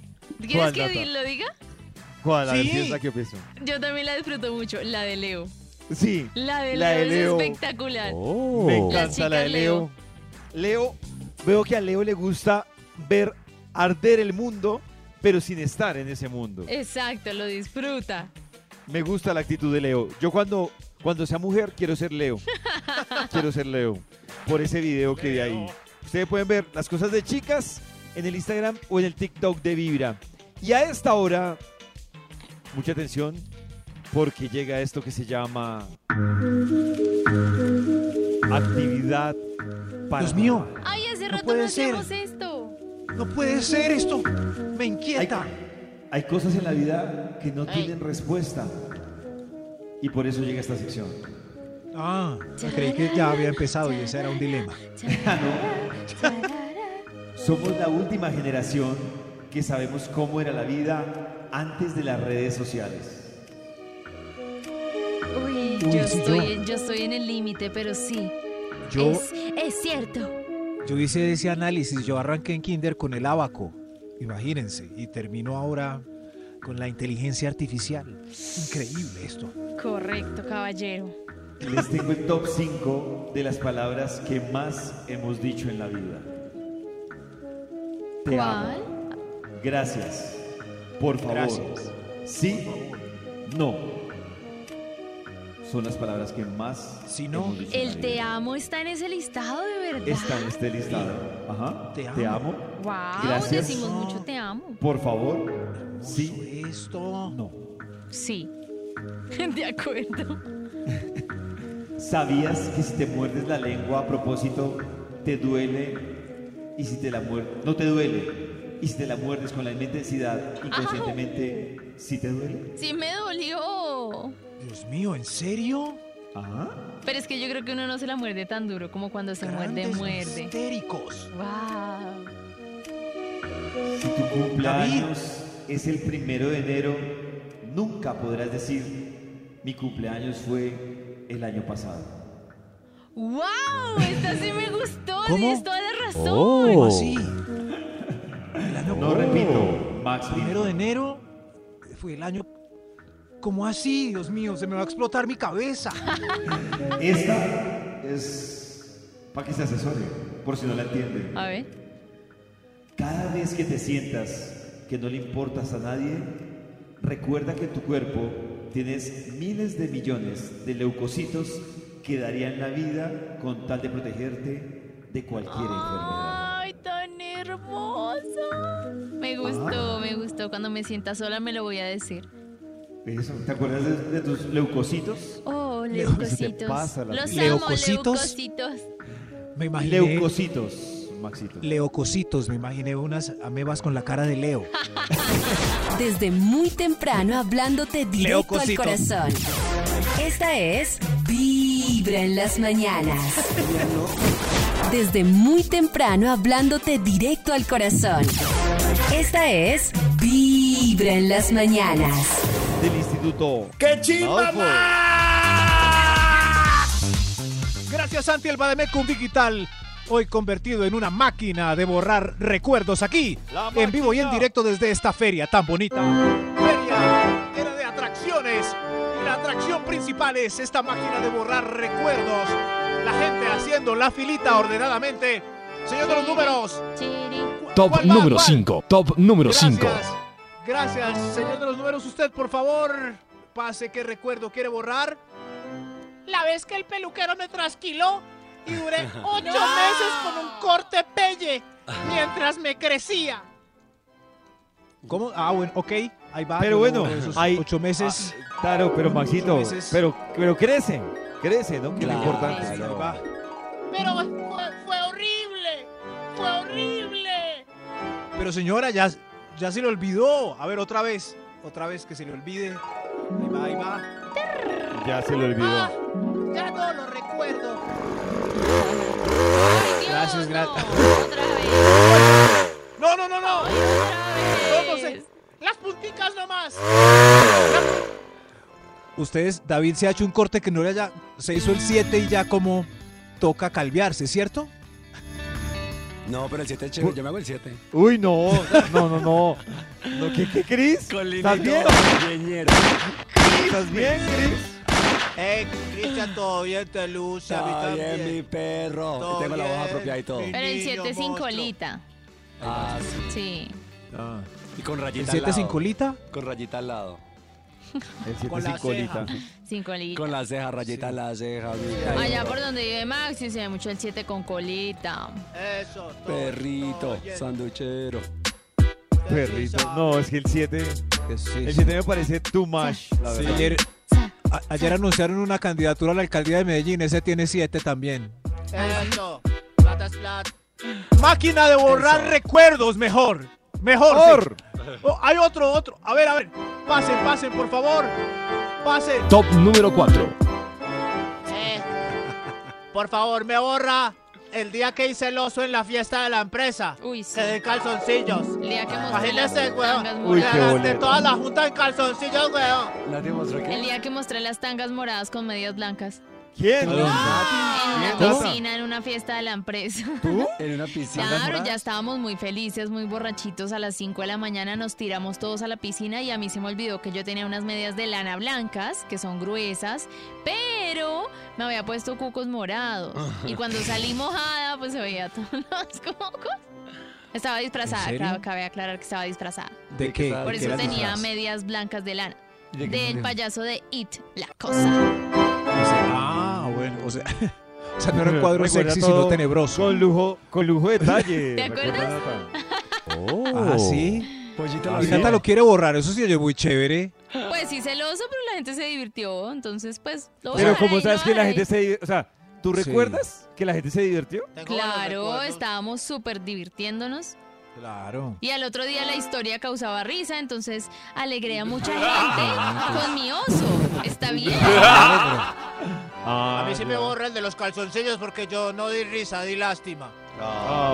¿cuál, ¿Quieres que Nata? lo diga? ¿Cuál? A ver Sí. si es la que yo pienso. Yo también la disfruto mucho, la de Leo. Sí. La de La Leo, de Leo. es espectacular. Oh. Me encanta la de Leo. Leo, veo que a Leo le gusta ver arder el mundo, pero sin estar en ese mundo. Exacto, lo disfruta. Me gusta la actitud de Leo. Yo cuando, cuando sea mujer quiero ser Leo. quiero ser Leo. Por ese video que vi ahí. Ustedes pueden ver las cosas de chicas en el Instagram o en el TikTok de Vibra. Y a esta hora, mucha atención, porque llega esto que se llama actividad para Dios mío. Ay, hace No rato no puede ser. hacíamos esto. No puede ser esto. Me inquieta. hay cosas en la vida que no Ay. tienen respuesta. Y por eso llega esta sección. Ah, creí que ya había empezado y ese era un dilema. Somos la última generación que sabemos cómo era la vida antes de las redes sociales. Uy, Uy, yo, sí, estoy, yo. estoy en el límite, pero sí. Yo, Es, es cierto. Yo hice ese análisis. Yo arranqué en Kinder con el abaco. Imagínense. Y termino ahora con la inteligencia artificial. Increíble esto. Correcto, caballero. Les tengo el top 5 de las palabras que más hemos dicho en la vida. Te amo. ¿Cuál? Gracias. Por favor. Gracias. Sí. No. Son las palabras que más Si no, El te amo está en ese listado, de verdad. Está en este listado. Ajá. Te Te amo. amo. Wow, Gracias. decimos mucho te amo. Por favor. Sí. esto. No. Sí. De acuerdo. ¿Sabías que si te muerdes la lengua a propósito, te duele? Y si te la muerdes, no te duele. Y si te la muerdes con la misma intensidad, inconscientemente, ¿sí te duele? Sí me dolió. Dios mío, ¿en serio? Ajá. Pero es que yo creo que uno no se la muerde tan duro como cuando se muerde, Grandes muerde. Histéricos. Wow. Si tu cumpleaños es el primero de enero, nunca podrás decir, mi cumpleaños fue el año pasado. ¡Wow! Esta sí me gustó. ¿Cómo? Tienes toda la razón. ¿Cómo así? No repito, Max. primero de enero fue el año. ¿Cómo así? Dios mío, se me va a explotar mi cabeza. Esta es para que se asesore, por si no la entienden. A ver. Cada vez que te sientas que no le importas a nadie, recuerda que en tu cuerpo tienes miles de millones de leucocitos que darían la vida con tal de protegerte de cualquier enfermedad. ¡Ay, tan hermoso! Me gustó, me gustó. Cuando me sienta sola me lo voy a decir. Eso, ¿Te acuerdas de, de tus leucocitos? Oh, leucocitos. Los amo, ¿Leucocitos? leucocitos. Me imaginé. Leucocitos, Maxito. Leucocitos, me imaginé unas amebas con la cara de Leo. Desde muy temprano hablándote directo al corazón. Esta es Vibra en las mañanas. Desde muy temprano hablándote directo al corazón. Esta es Vibra en las mañanas. Del Instituto. ¡Qué chimba Adolfo. Gracias Santi el Bademecum Digital. Hoy convertido en una máquina de borrar recuerdos aquí, en vivo y en directo desde esta feria tan bonita. Feria llena de atracciones. Y la atracción principal es esta máquina de borrar recuerdos. La gente haciendo la filita ordenadamente. Señor de los números. Chiri. ¿cu- Top número ¿Cuál? 5. Top número 5. Gracias. Señor de los números. Usted, por favor, pase qué recuerdo quiere borrar. La vez que el peluquero me trasquiló y duré ocho meses con un corte pelle mientras me crecía. ¿Cómo? Ah, bueno, ok. Ahí va. Pero bueno, esos hay ocho meses. Ah, claro, pero Maxito, pero, pero crece, crece, ¿no? Que es lo Claro. importante. Ahí va. Pero fue, fue horrible. Fue horrible. Pero señora, ya, ya se le olvidó. A ver, otra vez. Otra vez que se le olvide. Ahí va, ahí va. Ya se lo olvidó. Ah, ya no lo recuerdo. Ay, Dios, Gracias, gracias. Otra vez. No, no, no, no. Otra No, no sé. vez. Las punticas nomás. Ustedes, David se ha hecho un corte que no le haya. Se hizo el 7 y ya como toca calviarse, ¿cierto? No, pero el 7 es chévere. Yo me hago el 7. Uy, no, no, no, no. no ¿Qué, qué, Cris? Con ¿Estás bien? ¿Estás bien, Cris? Eh, Cristian, todo bien, te luce. a mí Está bien, mi perro. Todo Tengo la voz bien, apropiada y todo. Pero el niño 7 sin colita. Ah, sí. Sí. Y con ¿El rayita 7 al sin lado. colita? Con rayita al lado. El 7 Con sin la colita. Sin colita. Con la ceja, rayita en la ceja. mira. Allá por donde vive Maxi se ve mucho el 7 con colita. Eso, todo, Perrito, todo sanduchero. Perrito. No, es que el 7, Que sí, el sí. 7 me parece too much, la verdad. Ayer, a- ayer anunciaron una candidatura a la alcaldía de Medellín. Ese tiene 7 también. Eso. Platas plat. Máquina de borrar Eso. recuerdos, mejor. Mejor. Mejor. Oh, hay otro, otro. A ver, a ver. Pasen, pasen, por favor. Pasen. Top número 4. Eh, Por favor, me borra el día que hice el oso en la fiesta de la empresa. Uy, sí. Que de calzoncillos. El día que mostré las Imagínese, weón. tangas Uy, qué. De toda la junta en calzoncillos, weón. ¿La demostró El día que mostré las tangas moradas con medias blancas. ¿Quién? ¿Dónde? En una ¿Cómo? piscina, en una fiesta de la empresa. ¿Tú? En una piscina. Claro, ya estábamos muy felices, muy borrachitos. A las 5 de la mañana nos tiramos todos a la piscina y a mí se me olvidó que yo tenía unas medias de lana blancas, que son gruesas, pero me había puesto cucos morados. Y cuando salí mojada, pues se veía todos los cucos. Estaba disfrazada, serio? cabe, aclarar que estaba disfrazada. ¿De ¿De qué Por ¿De eso qué tenía disfraz? medias blancas de lana. ¿De Del payaso de It, la cosa. O sea, o sea, no era un cuadro sexy, sino tenebroso. Con lujo, con lujo de detalle. ¿Te acuerdas? Oh. Ah, sí. Pollito Ah, sí. Nata lo quiere borrar, eso sí oye muy chévere. Pues sí, celoso, pero la gente se divirtió. Entonces, pues, lo voy a Pero dejar como sabes que la gente se... div- O sea, ¿tú Sí. recuerdas que la gente se divirtió? Claro, estábamos súper divirtiéndonos. Claro. Y al otro día la historia causaba risa, entonces alegré a mucha gente con mi oso. Está bien. A mí sí me borra el de los calzoncillos porque yo no di risa, di lástima.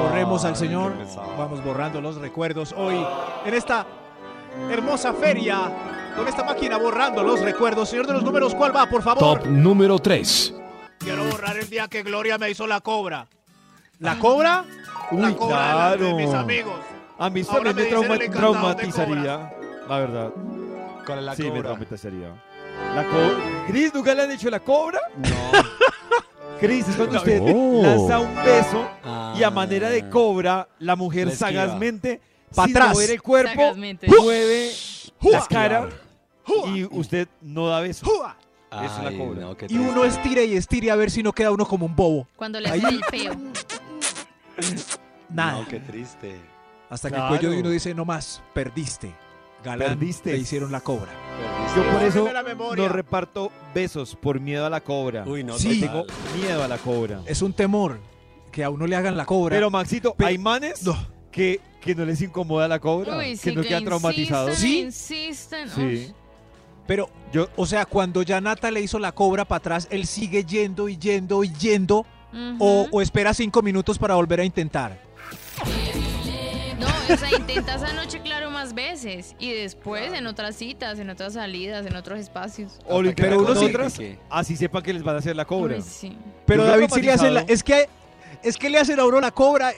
Borremos al Señor, vamos borrando los recuerdos hoy en esta hermosa feria, con esta máquina borrando los recuerdos. Señor de los números, ¿cuál va, por favor? Top número 3. Quiero borrar el día que Gloria me hizo la cobra. ¿La cobra? la Uy, cobra delante de claro. mis amigos. A mí también me me trauma- traumatizaría, la verdad. Con la sí, me cobra. traumatizaría. La cobra. Cris, ¿nunca le han hecho la cobra? No. Cris, es cuando usted Oh. lanza un beso y a Ah. manera de cobra, la mujer La sagazmente, Pa' sin atrás. mover el cuerpo, Sagazmente. mueve la cara y usted no da beso. Es la Ay, cobra. no, Y uno estire y estire a ver si no queda uno como un bobo. Cuando le Ahí. hacen el feo. Nada. No, qué triste. Hasta que Claro. el cuello de uno dice, no más, perdiste. Galán, Perdiste. te hicieron la cobra. Yo por eso Bórreme la memoria. no reparto besos por miedo a la cobra. Uy, no, Sí. Tengo miedo a la cobra. Es un temor que a uno le hagan la cobra. Pero Maxito, Pe- hay manes No. que, que no les incomoda la cobra, Uy, que sí, no que quedan traumatizados. insisten, ¿Sí? insisten. Sí. Pero, Yo, o sea, cuando ya Nata le hizo la cobra para atrás, él sigue yendo y yendo y yendo. O, o espera cinco minutos para volver a intentar. No, o sea, intentas anoche, claro, más veces. Y después en otras citas, en otras salidas, en otros espacios. o lo Hasta que intentan uno con sí- otras, así sepan que les van a hacer la cobra. Sí. Pero Yo David sí le hace la, es que es que le hacen a uno la cobra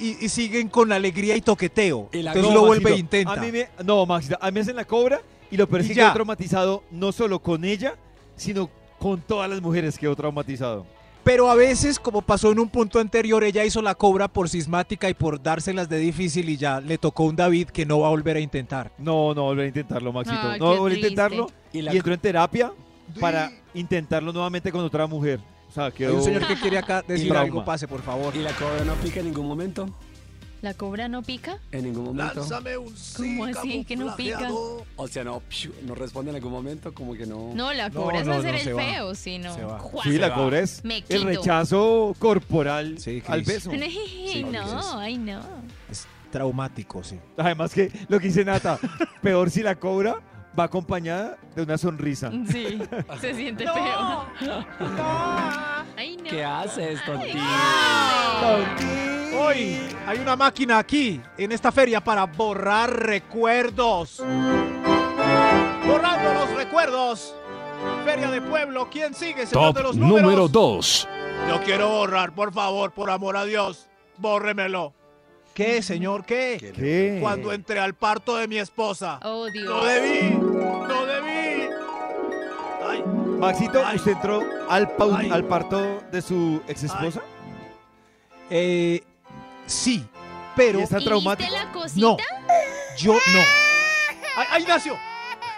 y, y siguen con alegría y toqueteo. Y la Entonces No, lo vuelve e intenta. A mí me, no, Maxito, a mí me hacen la cobra y lo peor es Y que traumatizado no solo con ella, sino con todas las mujeres quedo traumatizado. Pero a veces, como pasó en un punto anterior, ella hizo la cobra por sismática y por dárselas de difícil y ya le tocó un David que no va a volver a intentar. No, no volver a intentarlo, Maxito. Ay, no qué volver a intentarlo Y entro en terapia para intentarlo nuevamente con otra mujer. O sea, Hay quedó... un señor que quiere acá decir algo, pase por favor. ¿Y la cobra no pica en ningún momento? ¿La cobra no pica? En ningún momento. Lánzame un ¿Cómo así que no pica? O sea, no, pshu, no responde en algún momento, como que no. No, la No, cobra es no, hacer no, el va. feo, sí, no. Se va. ¡Juas! Sí, la cobra es Me el rechazo corporal Sí, al beso. Ay, no, ay, no. Es traumático, sí. Además que lo que dice Nata, peor si la cobra va acompañada de una sonrisa. Sí, se siente No. feo. No. Ay, no. ¿Qué haces, tontín? Hoy hay una máquina aquí, en esta feria, para borrar recuerdos. Borrando los recuerdos. Feria de pueblo. ¿Quién sigue, señor Top de los números? número 2. Yo quiero borrar, por favor, por amor a Dios. Bórremelo. ¿Qué, señor? ¿Qué? ¿Qué? Cuando entré al parto de mi esposa. Oh, No Dios. debí. No debí. Ay, Maxito, Ay. ¿usted entró al, pau- Ay. al parto de su ex esposa? Eh, sí, pero ¿Y está ¿Y traumático? la cosita? no. Yo no. ay, ay, nació.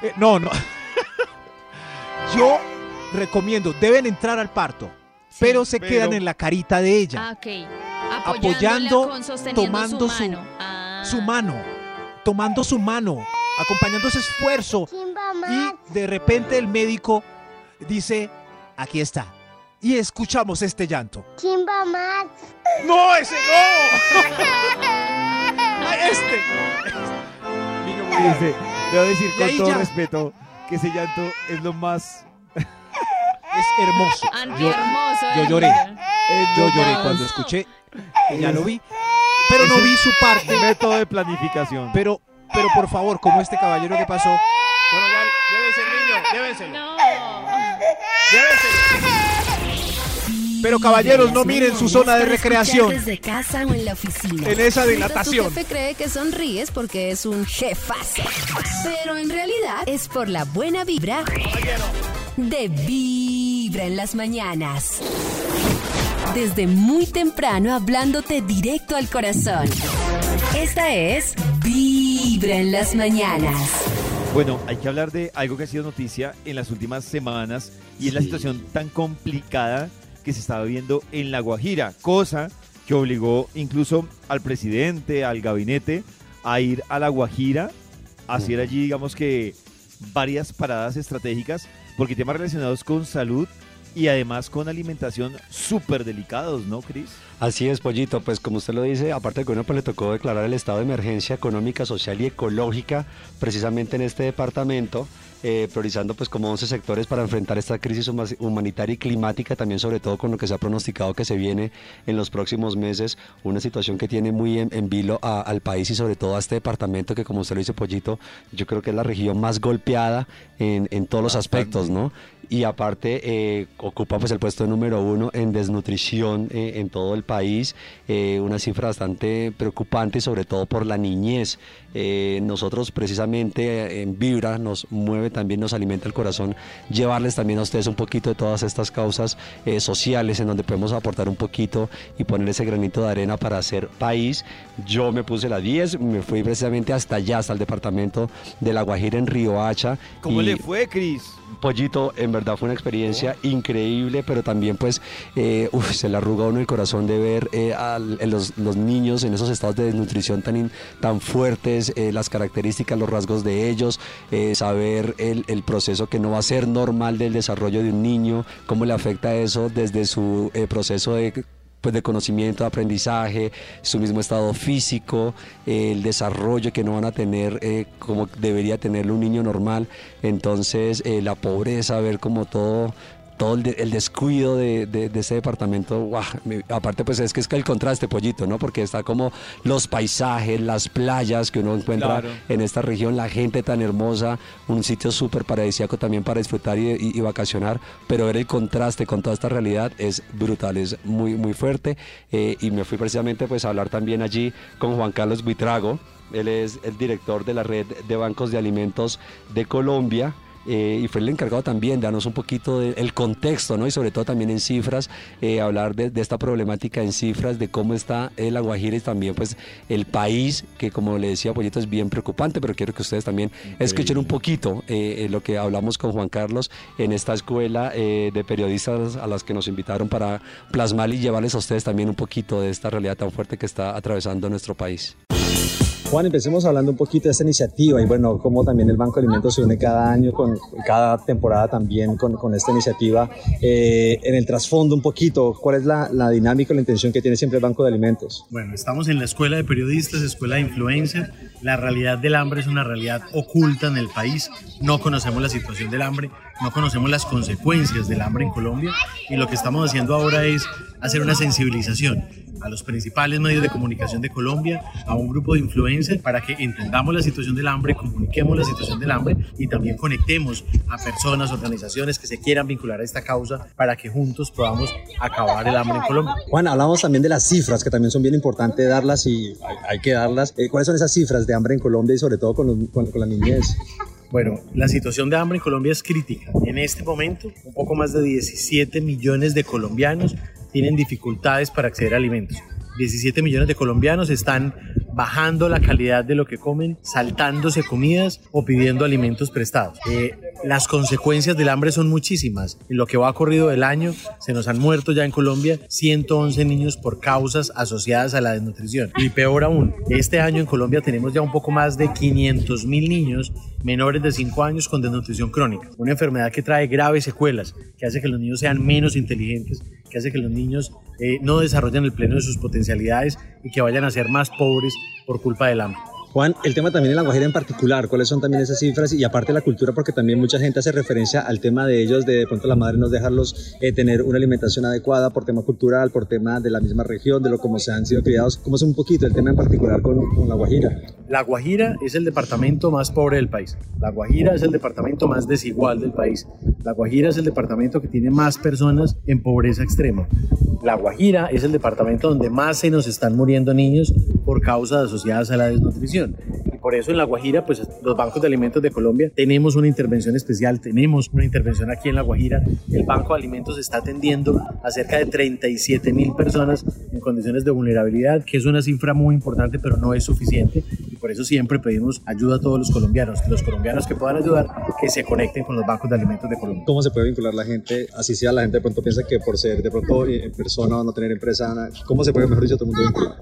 Eh, no, no. Yo recomiendo, deben entrar al parto, Sí. pero se Pero- quedan en la carita de ella, Ah, ok. Apoyando, con, tomando su su- mano. Ah. su mano, tomando su mano, acompañando ese esfuerzo. Y de repente el médico dice, aquí está. Y escuchamos este llanto. No, ese no. Este. Dice, debo decir con todo ya. respeto que ese llanto es lo más... Es hermoso. Yo, hermoso. yo eh. lloré. Es yo lo lloré cuando escuché. Ya lo vi. Pero no vi su parte. Método de planificación. Pero, pero por favor, como este caballero que pasó, Bueno, ya, llévense el niño, llévenselo. No. Llévenselo. Pero caballeros, no miren su zona de recreación. Desde casa o en la oficina. En esa dilatación. Tu jefe cree que sonríes porque es un jefazo. Pero en realidad es por la buena vibra de Vibra en las mañanas. Desde muy temprano hablándote directo al corazón. Esta es Vibra en las mañanas. Bueno, hay que hablar de algo que ha sido noticia en las últimas semanas y es la situación tan complicada que se estaba viendo en La Guajira, cosa que obligó incluso al presidente, al gabinete, a ir a La Guajira, a hacer allí, digamos que, varias paradas estratégicas, porque temas relacionados con salud y además con alimentación súper delicados, ¿no, Cris? Así es, Pollito. Pues como usted lo dice, aparte de que uno pues, le tocó declarar el estado de emergencia económica, social y ecológica precisamente en este departamento, eh, priorizando pues como 11 sectores para enfrentar esta crisis huma- humanitaria y climática, también sobre todo con lo que se ha pronosticado que se viene en los próximos meses, una situación que tiene muy en, en vilo a- al país y sobre todo a este departamento que como usted lo dice, Pollito, yo creo que es la región más golpeada en, en todos los aspectos, ¿no? Y aparte eh, ocupa pues el puesto número uno en desnutrición eh, en todo el país, eh, una cifra bastante preocupante sobre todo por la niñez. Eh, nosotros precisamente en Vibra nos mueve también, nos alimenta el corazón, llevarles también a ustedes un poquito de todas estas causas sociales en donde podemos aportar un poquito y poner ese granito de arena para hacer país. Yo me puse la 10, me fui precisamente hasta allá, hasta el departamento de La Guajira en Río Hacha. ¿Cómo y- le fue, Cris? Pollito, en verdad fue una experiencia increíble, pero también pues eh, se le arruga uno el corazón de ver eh, a los, niños en esos estados de desnutrición tan, tan fuertes, eh, las características, los rasgos de ellos, saber el, proceso que no va a ser normal del desarrollo de un niño, cómo le afecta eso desde su proceso de pues de conocimiento, de aprendizaje, su mismo estado físico, el desarrollo que no van a tener eh, como debería tenerlo un niño normal. Entonces, eh, la pobreza, ver como todo todo el, de- el descuido de, de- de ese departamento, me- aparte pues es que es que el contraste, pollito, ¿no? Porque está como los paisajes, las playas que uno encuentra Claro. en esta región, la gente tan hermosa, un sitio súper paradisíaco también para disfrutar y, y- y vacacionar, pero ver el contraste con toda esta realidad es brutal, es muy, muy fuerte. eh, y me fui precisamente pues a hablar también allí con Juan Carlos Buitrago, él es el director de la red de bancos de alimentos de Colombia. Eh, y fue el encargado también de darnos un poquito del contexto, ¿no? Y sobre todo también en cifras, eh, hablar de, de esta problemática en cifras, de cómo está el La Guajira y también pues el país, que como le decía Pollito es bien preocupante, pero quiero que ustedes también escuchen un poquito eh, eh, lo que hablamos con Juan Carlos en esta escuela eh, de periodistas a las que nos invitaron para plasmar y llevarles a ustedes también un poquito de esta realidad tan fuerte que está atravesando nuestro país. Juan, empecemos hablando un poquito de esta iniciativa y bueno, cómo también el Banco de Alimentos se une cada año, con cada temporada también con, con esta iniciativa. Eh, en el trasfondo un poquito, ¿cuál es la, la dinámica, la intención que tiene siempre el Banco de Alimentos? Bueno, estamos en la escuela de periodistas, escuela de influencer. La realidad del hambre es una realidad oculta en el país. No conocemos la situación del hambre, no conocemos las consecuencias del hambre en Colombia y lo que estamos haciendo ahora es hacer una sensibilización a los principales medios de comunicación de Colombia, a un grupo de influencers para que entendamos la situación del hambre, comuniquemos la situación del hambre y también conectemos a personas, organizaciones que se quieran vincular a esta causa para que juntos podamos acabar el hambre en Colombia. Juan, hablamos también de las cifras, que también son bien importantes darlas y hay, hay que darlas. Eh, ¿Cuáles son esas cifras de hambre en Colombia y sobre todo con, los- con- con la niñez? Bueno, la situación de hambre en Colombia es crítica. En este momento, un poco más de 17 millones de colombianos tienen dificultades para acceder a alimentos. 17 millones de colombianos están bajando la calidad de lo que comen, saltándose comidas o pidiendo alimentos prestados. Eh, las consecuencias del hambre son muchísimas. En lo que va corrido del año, se nos han muerto ya en Colombia 111 niños por causas asociadas a la desnutrición. Y peor aún, este año en Colombia tenemos ya un poco más de 500 mil niños menores de 5 años con desnutrición crónica. Una enfermedad que trae graves secuelas, que hace que los niños sean menos inteligentes, que hace que los niños eh, no desarrollen el pleno de sus potencialidades y que vayan a ser más pobres por culpa del hambre. Juan, el tema también de la Guajira en particular, ¿cuáles son también esas cifras? Y aparte la cultura, porque también mucha gente hace referencia al tema de ellos, de de pronto la madre nos dejarlos eh, tener una alimentación adecuada por tema cultural, por tema de la misma región, de lo como se han sido criados. ¿Cómo es un poquito el tema en particular con, con la Guajira? La Guajira es el departamento más pobre del país. La Guajira es el departamento más desigual del país. La Guajira es el departamento que tiene más personas en pobreza extrema. La Guajira es el departamento donde más se nos están muriendo niños por causas asociadas a la desnutrición. Y por eso en La Guajira, pues los bancos de alimentos de Colombia tenemos una intervención especial, tenemos una intervención aquí en La Guajira. El Banco de Alimentos está atendiendo a cerca de 37 mil personas en condiciones de vulnerabilidad, que es una cifra muy importante, pero no es suficiente. Y por eso siempre pedimos ayuda a todos los colombianos, los colombianos que puedan ayudar, que se conecten con los bancos de alimentos de Colombia. ¿Cómo se puede vincular la gente? Así sea, la gente de pronto piensa que por ser de pronto eh, en persona o no tener empresa, ¿cómo se puede, mejor dicho, todo el mundo vincular?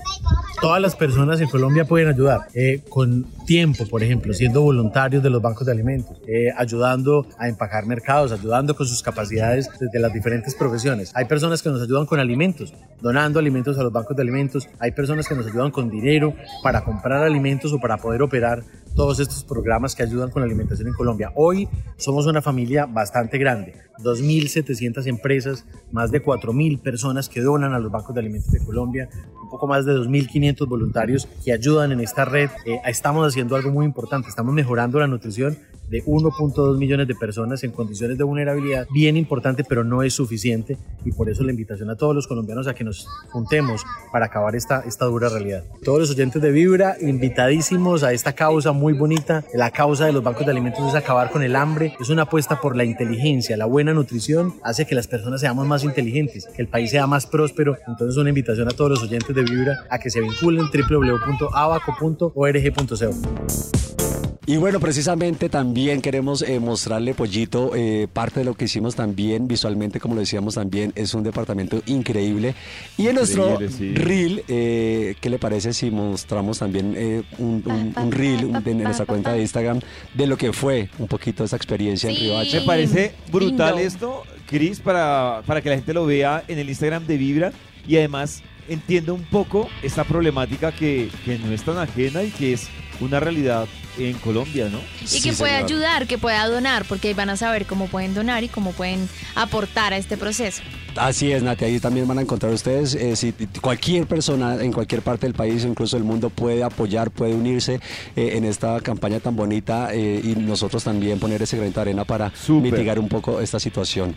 Todas las personas en Colombia pueden ayudar eh, con tiempo, por ejemplo, siendo voluntarios de los bancos de alimentos, eh, ayudando a empacar mercados, ayudando con sus capacidades desde las diferentes profesiones. Hay personas que nos ayudan con alimentos, donando alimentos a los bancos de alimentos. Hay personas que nos ayudan con dinero para comprar alimentos o para poder operar todos estos programas que ayudan con la alimentación en Colombia. Hoy somos una familia bastante grande, 2.700 empresas, más de 4.000 personas que donan a los bancos de alimentos de Colombia, un poco más de 2.500 voluntarios que ayudan en esta red. Eh, estamos haciendo algo muy importante, estamos mejorando la nutrición de 1.2 millones de personas en condiciones de vulnerabilidad, bien importante, pero no es suficiente y por eso la invitación a todos los colombianos a que nos juntemos para acabar esta, esta dura realidad. Todos los oyentes de Vibra, invitadísimos a esta causa muy bonita. La causa de los bancos de alimentos es acabar con el hambre, es una apuesta por la inteligencia, la buena nutrición hace que las personas seamos más inteligentes, que el país sea más próspero. Entonces una invitación a todos los oyentes de Vibra a que se vinculen www.abaco.org.co. Y bueno, precisamente también queremos eh, mostrarle, Pollito, eh, parte de lo que hicimos también visualmente, como lo decíamos también, es un departamento increíble. Y en nuestro sí. reel, eh, ¿qué le parece si mostramos también eh, un, un- un reel un- de- en nuestra cuenta de Instagram de lo que fue un poquito esa experiencia en Sí. Riohacha? Me parece brutal Lindo. esto, Cris, para, para que la gente lo vea en el Instagram de Vibra y además entienda un poco esta problemática que, que no es tan ajena y que es una realidad en Colombia, ¿no? Y Sí, que pueda señor. ayudar, que pueda donar, porque ahí van a saber cómo pueden donar y cómo pueden aportar a este proceso. Así es, Nati, ahí también van a encontrar ustedes, eh, si cualquier persona en cualquier parte del país, incluso del mundo, puede apoyar, puede unirse eh, en esta campaña tan bonita eh, y nosotros también poner ese granito de arena para mitigar un poco esta situación.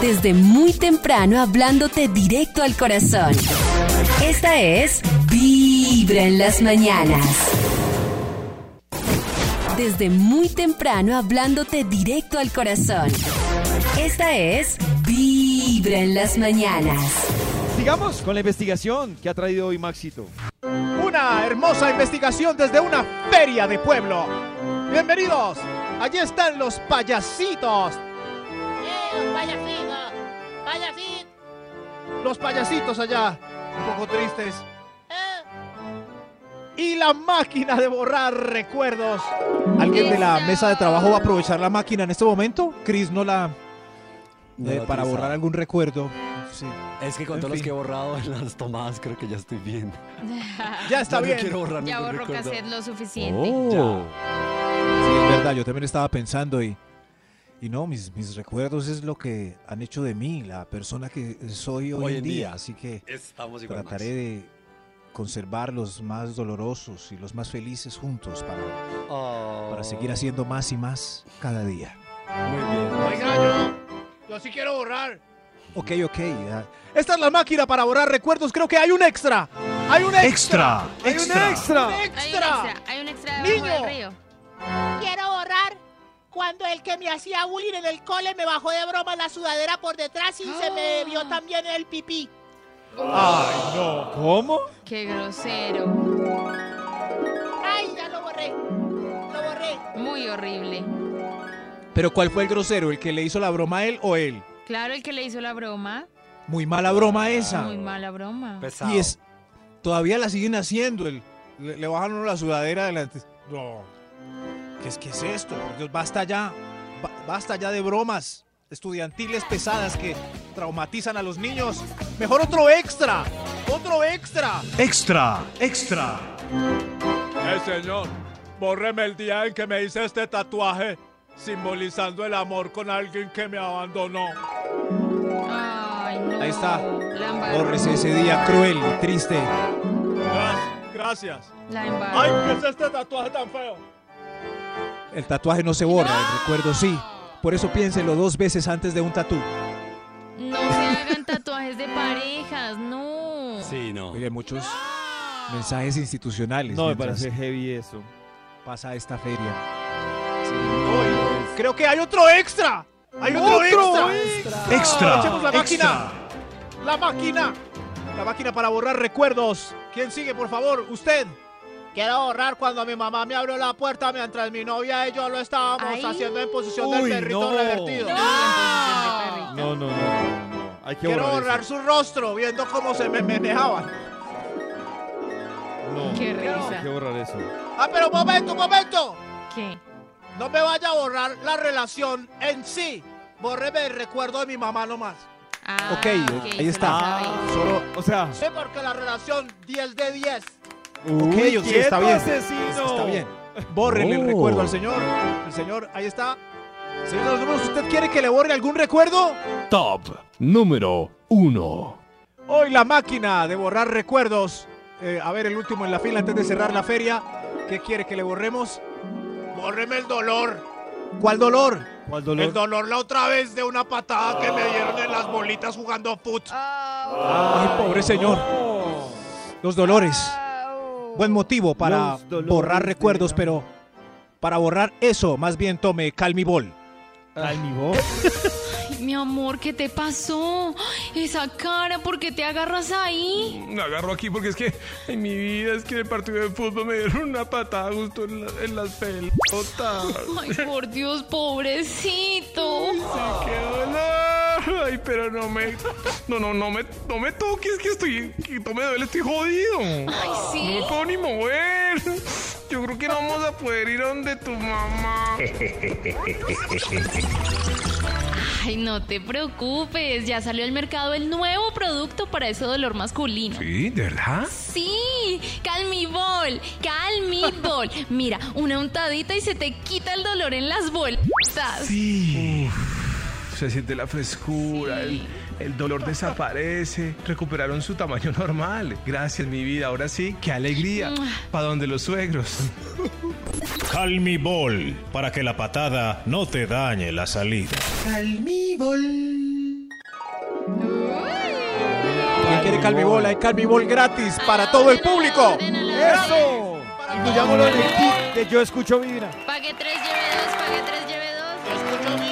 Desde muy temprano hablándote directo al corazón. Esta es Vibra en las mañanas. Desde muy temprano hablándote directo al corazón. Esta es Vibra en las mañanas. Sigamos con la investigación que ha traído hoy Maxito. Una hermosa investigación desde una feria de pueblo. Bienvenidos. Allí están los payasitos. ¡Eh, los payasitos! ¡Payasitos! Los payasitos allá, un poco tristes. Y la máquina de borrar recuerdos. ¿Alguien de la mesa de trabajo va a aprovechar la máquina en este momento? Chris no la... No eh, la para borrar algún recuerdo. Sí. Es que con En todos los fin. que he borrado en las tomadas creo que ya estoy bien. Ya está no bien. quiero borrar Ya borró recuerdo. cassette lo suficiente. Oh. Sí, es verdad, yo también estaba pensando y, y no, mis, mis recuerdos es lo que han hecho de mí, la persona que soy hoy, en día, así que Estamos igual, trataré de conservar los más dolorosos y los más felices juntos para, Oh. para seguir haciendo más y más cada día. Muy bien. Oiga, yo, yo sí quiero borrar. Ok, ok. Esta es la máquina para borrar recuerdos, creo que hay un extra. Hay un extra. Hay un extra. ¡Un Hay un extra! extra, hay un extra debajo Niño. del río. Quiero borrar cuando el que me hacía bullying en el cole me bajó de broma la sudadera por detrás y se me vio también el pipí. Ay, no. ¿Cómo? Qué grosero. ¡Ay, ya lo borré! Lo borré. Muy horrible. Pero ¿cuál fue el grosero? ¿El que le hizo la broma a él o él? Claro, el que le hizo la broma. Muy mala broma esa. Muy mala broma. Y es. Todavía la siguen haciendo. El, le, le bajan uno la sudadera delante. No. ¿Qué es, qué es esto? Por Dios, basta ya. Ba- basta ya de bromas estudiantiles pesadas que traumatizan a los niños. Mejor otro extra. Otro extra. Extra, extra. Eh, señor, bórreme el día en que me hice este tatuaje, simbolizando el amor con alguien que me abandonó. Ay, no. Ahí está. Bórrese ese día cruel y triste. Gracias. gracias. La. Ay, ¿qué es este tatuaje tan feo? El tatuaje no se borra, el recuerdo sí. Por eso piénselo dos veces antes de un tatú. No se hagan tatuajes de parejas, no. Sí, no. Oye, muchos mensajes institucionales. No, me parece heavy eso. Pasa esta feria. Uy, creo que hay otro extra. Hay otro, extra. Extra, Echemos la extra. máquina. La máquina. La máquina para borrar recuerdos. ¿Quién sigue, por favor? Usted. Quiero borrar cuando mi mamá me abrió la puerta mientras mi novia y yo lo estábamos Ay. haciendo en posición Uy, del perrito no. revertido. No, no, no. Hay que Quiero borrar, su rostro viendo cómo se me meneaban. No, Qué hay risa. que borrar eso. Ah, pero un momento, un momento. ¿Qué? No me vaya a borrar la relación en sí. Bórreme el recuerdo de mi mamá nomás. Ah, Ok, ahí está. sabe. Solo, o sea, Sí, porque la relación 10 de 10. uy, ok, sí, está bien. asesino. Está bien. Bórrele el Oh. recuerdo al señor. El señor, ahí está. Señor de los números, ¿usted quiere que le borre algún recuerdo? Top número 1. Hoy la máquina de borrar recuerdos. Eh, a ver, el último en la fila antes de cerrar la feria. ¿Qué quiere que le borremos? Bórreme el dolor. ¿Cuál dolor? ¿Cuál dolor? El dolor la otra vez de una patada que me dieron en las bolitas jugando foot. Ay, pobre señor. Los dolores. Buen motivo para borrar recuerdos, pero para borrar eso, más bien tome Calmibol. Calmivo. Ay, mi amor, ¿qué te pasó? Esa cara, ¿por qué te agarras ahí? Me agarro aquí porque es que en mi vida es que en el partido de fútbol me dieron una patada justo en, la- en las pelotas. Ay, por Dios, pobrecito. ¡Qué dolor! Ay, pero no me. No, no, no me, no me toques, que estoy. Que no me duele, estoy jodido. Ay, sí. No me puedo ni mover. Yo creo que no vamos a poder ir a donde tu mamá. Ay, no te preocupes, ya salió al mercado el nuevo producto para ese dolor masculino. ¿Sí? ¿De verdad? Sí, Calmibol, Calmibol. Mira, una untadita y se te quita el dolor en las bolsas. Sí. Se siente la frescura, el, el dolor desaparece, recuperaron su tamaño normal. Gracias, mi vida. Ahora sí, qué alegría. ¿Para donde los suegros? Calmibol, para que la patada no te dañe la salida. ¿Quién quiere Calmibol? Hay Calmibol gratis para todo el público. ¡Eso! Incluyámoslo en el kit de Yo Escucho Vibra. Pague tres, lleve dos, pague tres, lleve dos. Yo escucho vibra.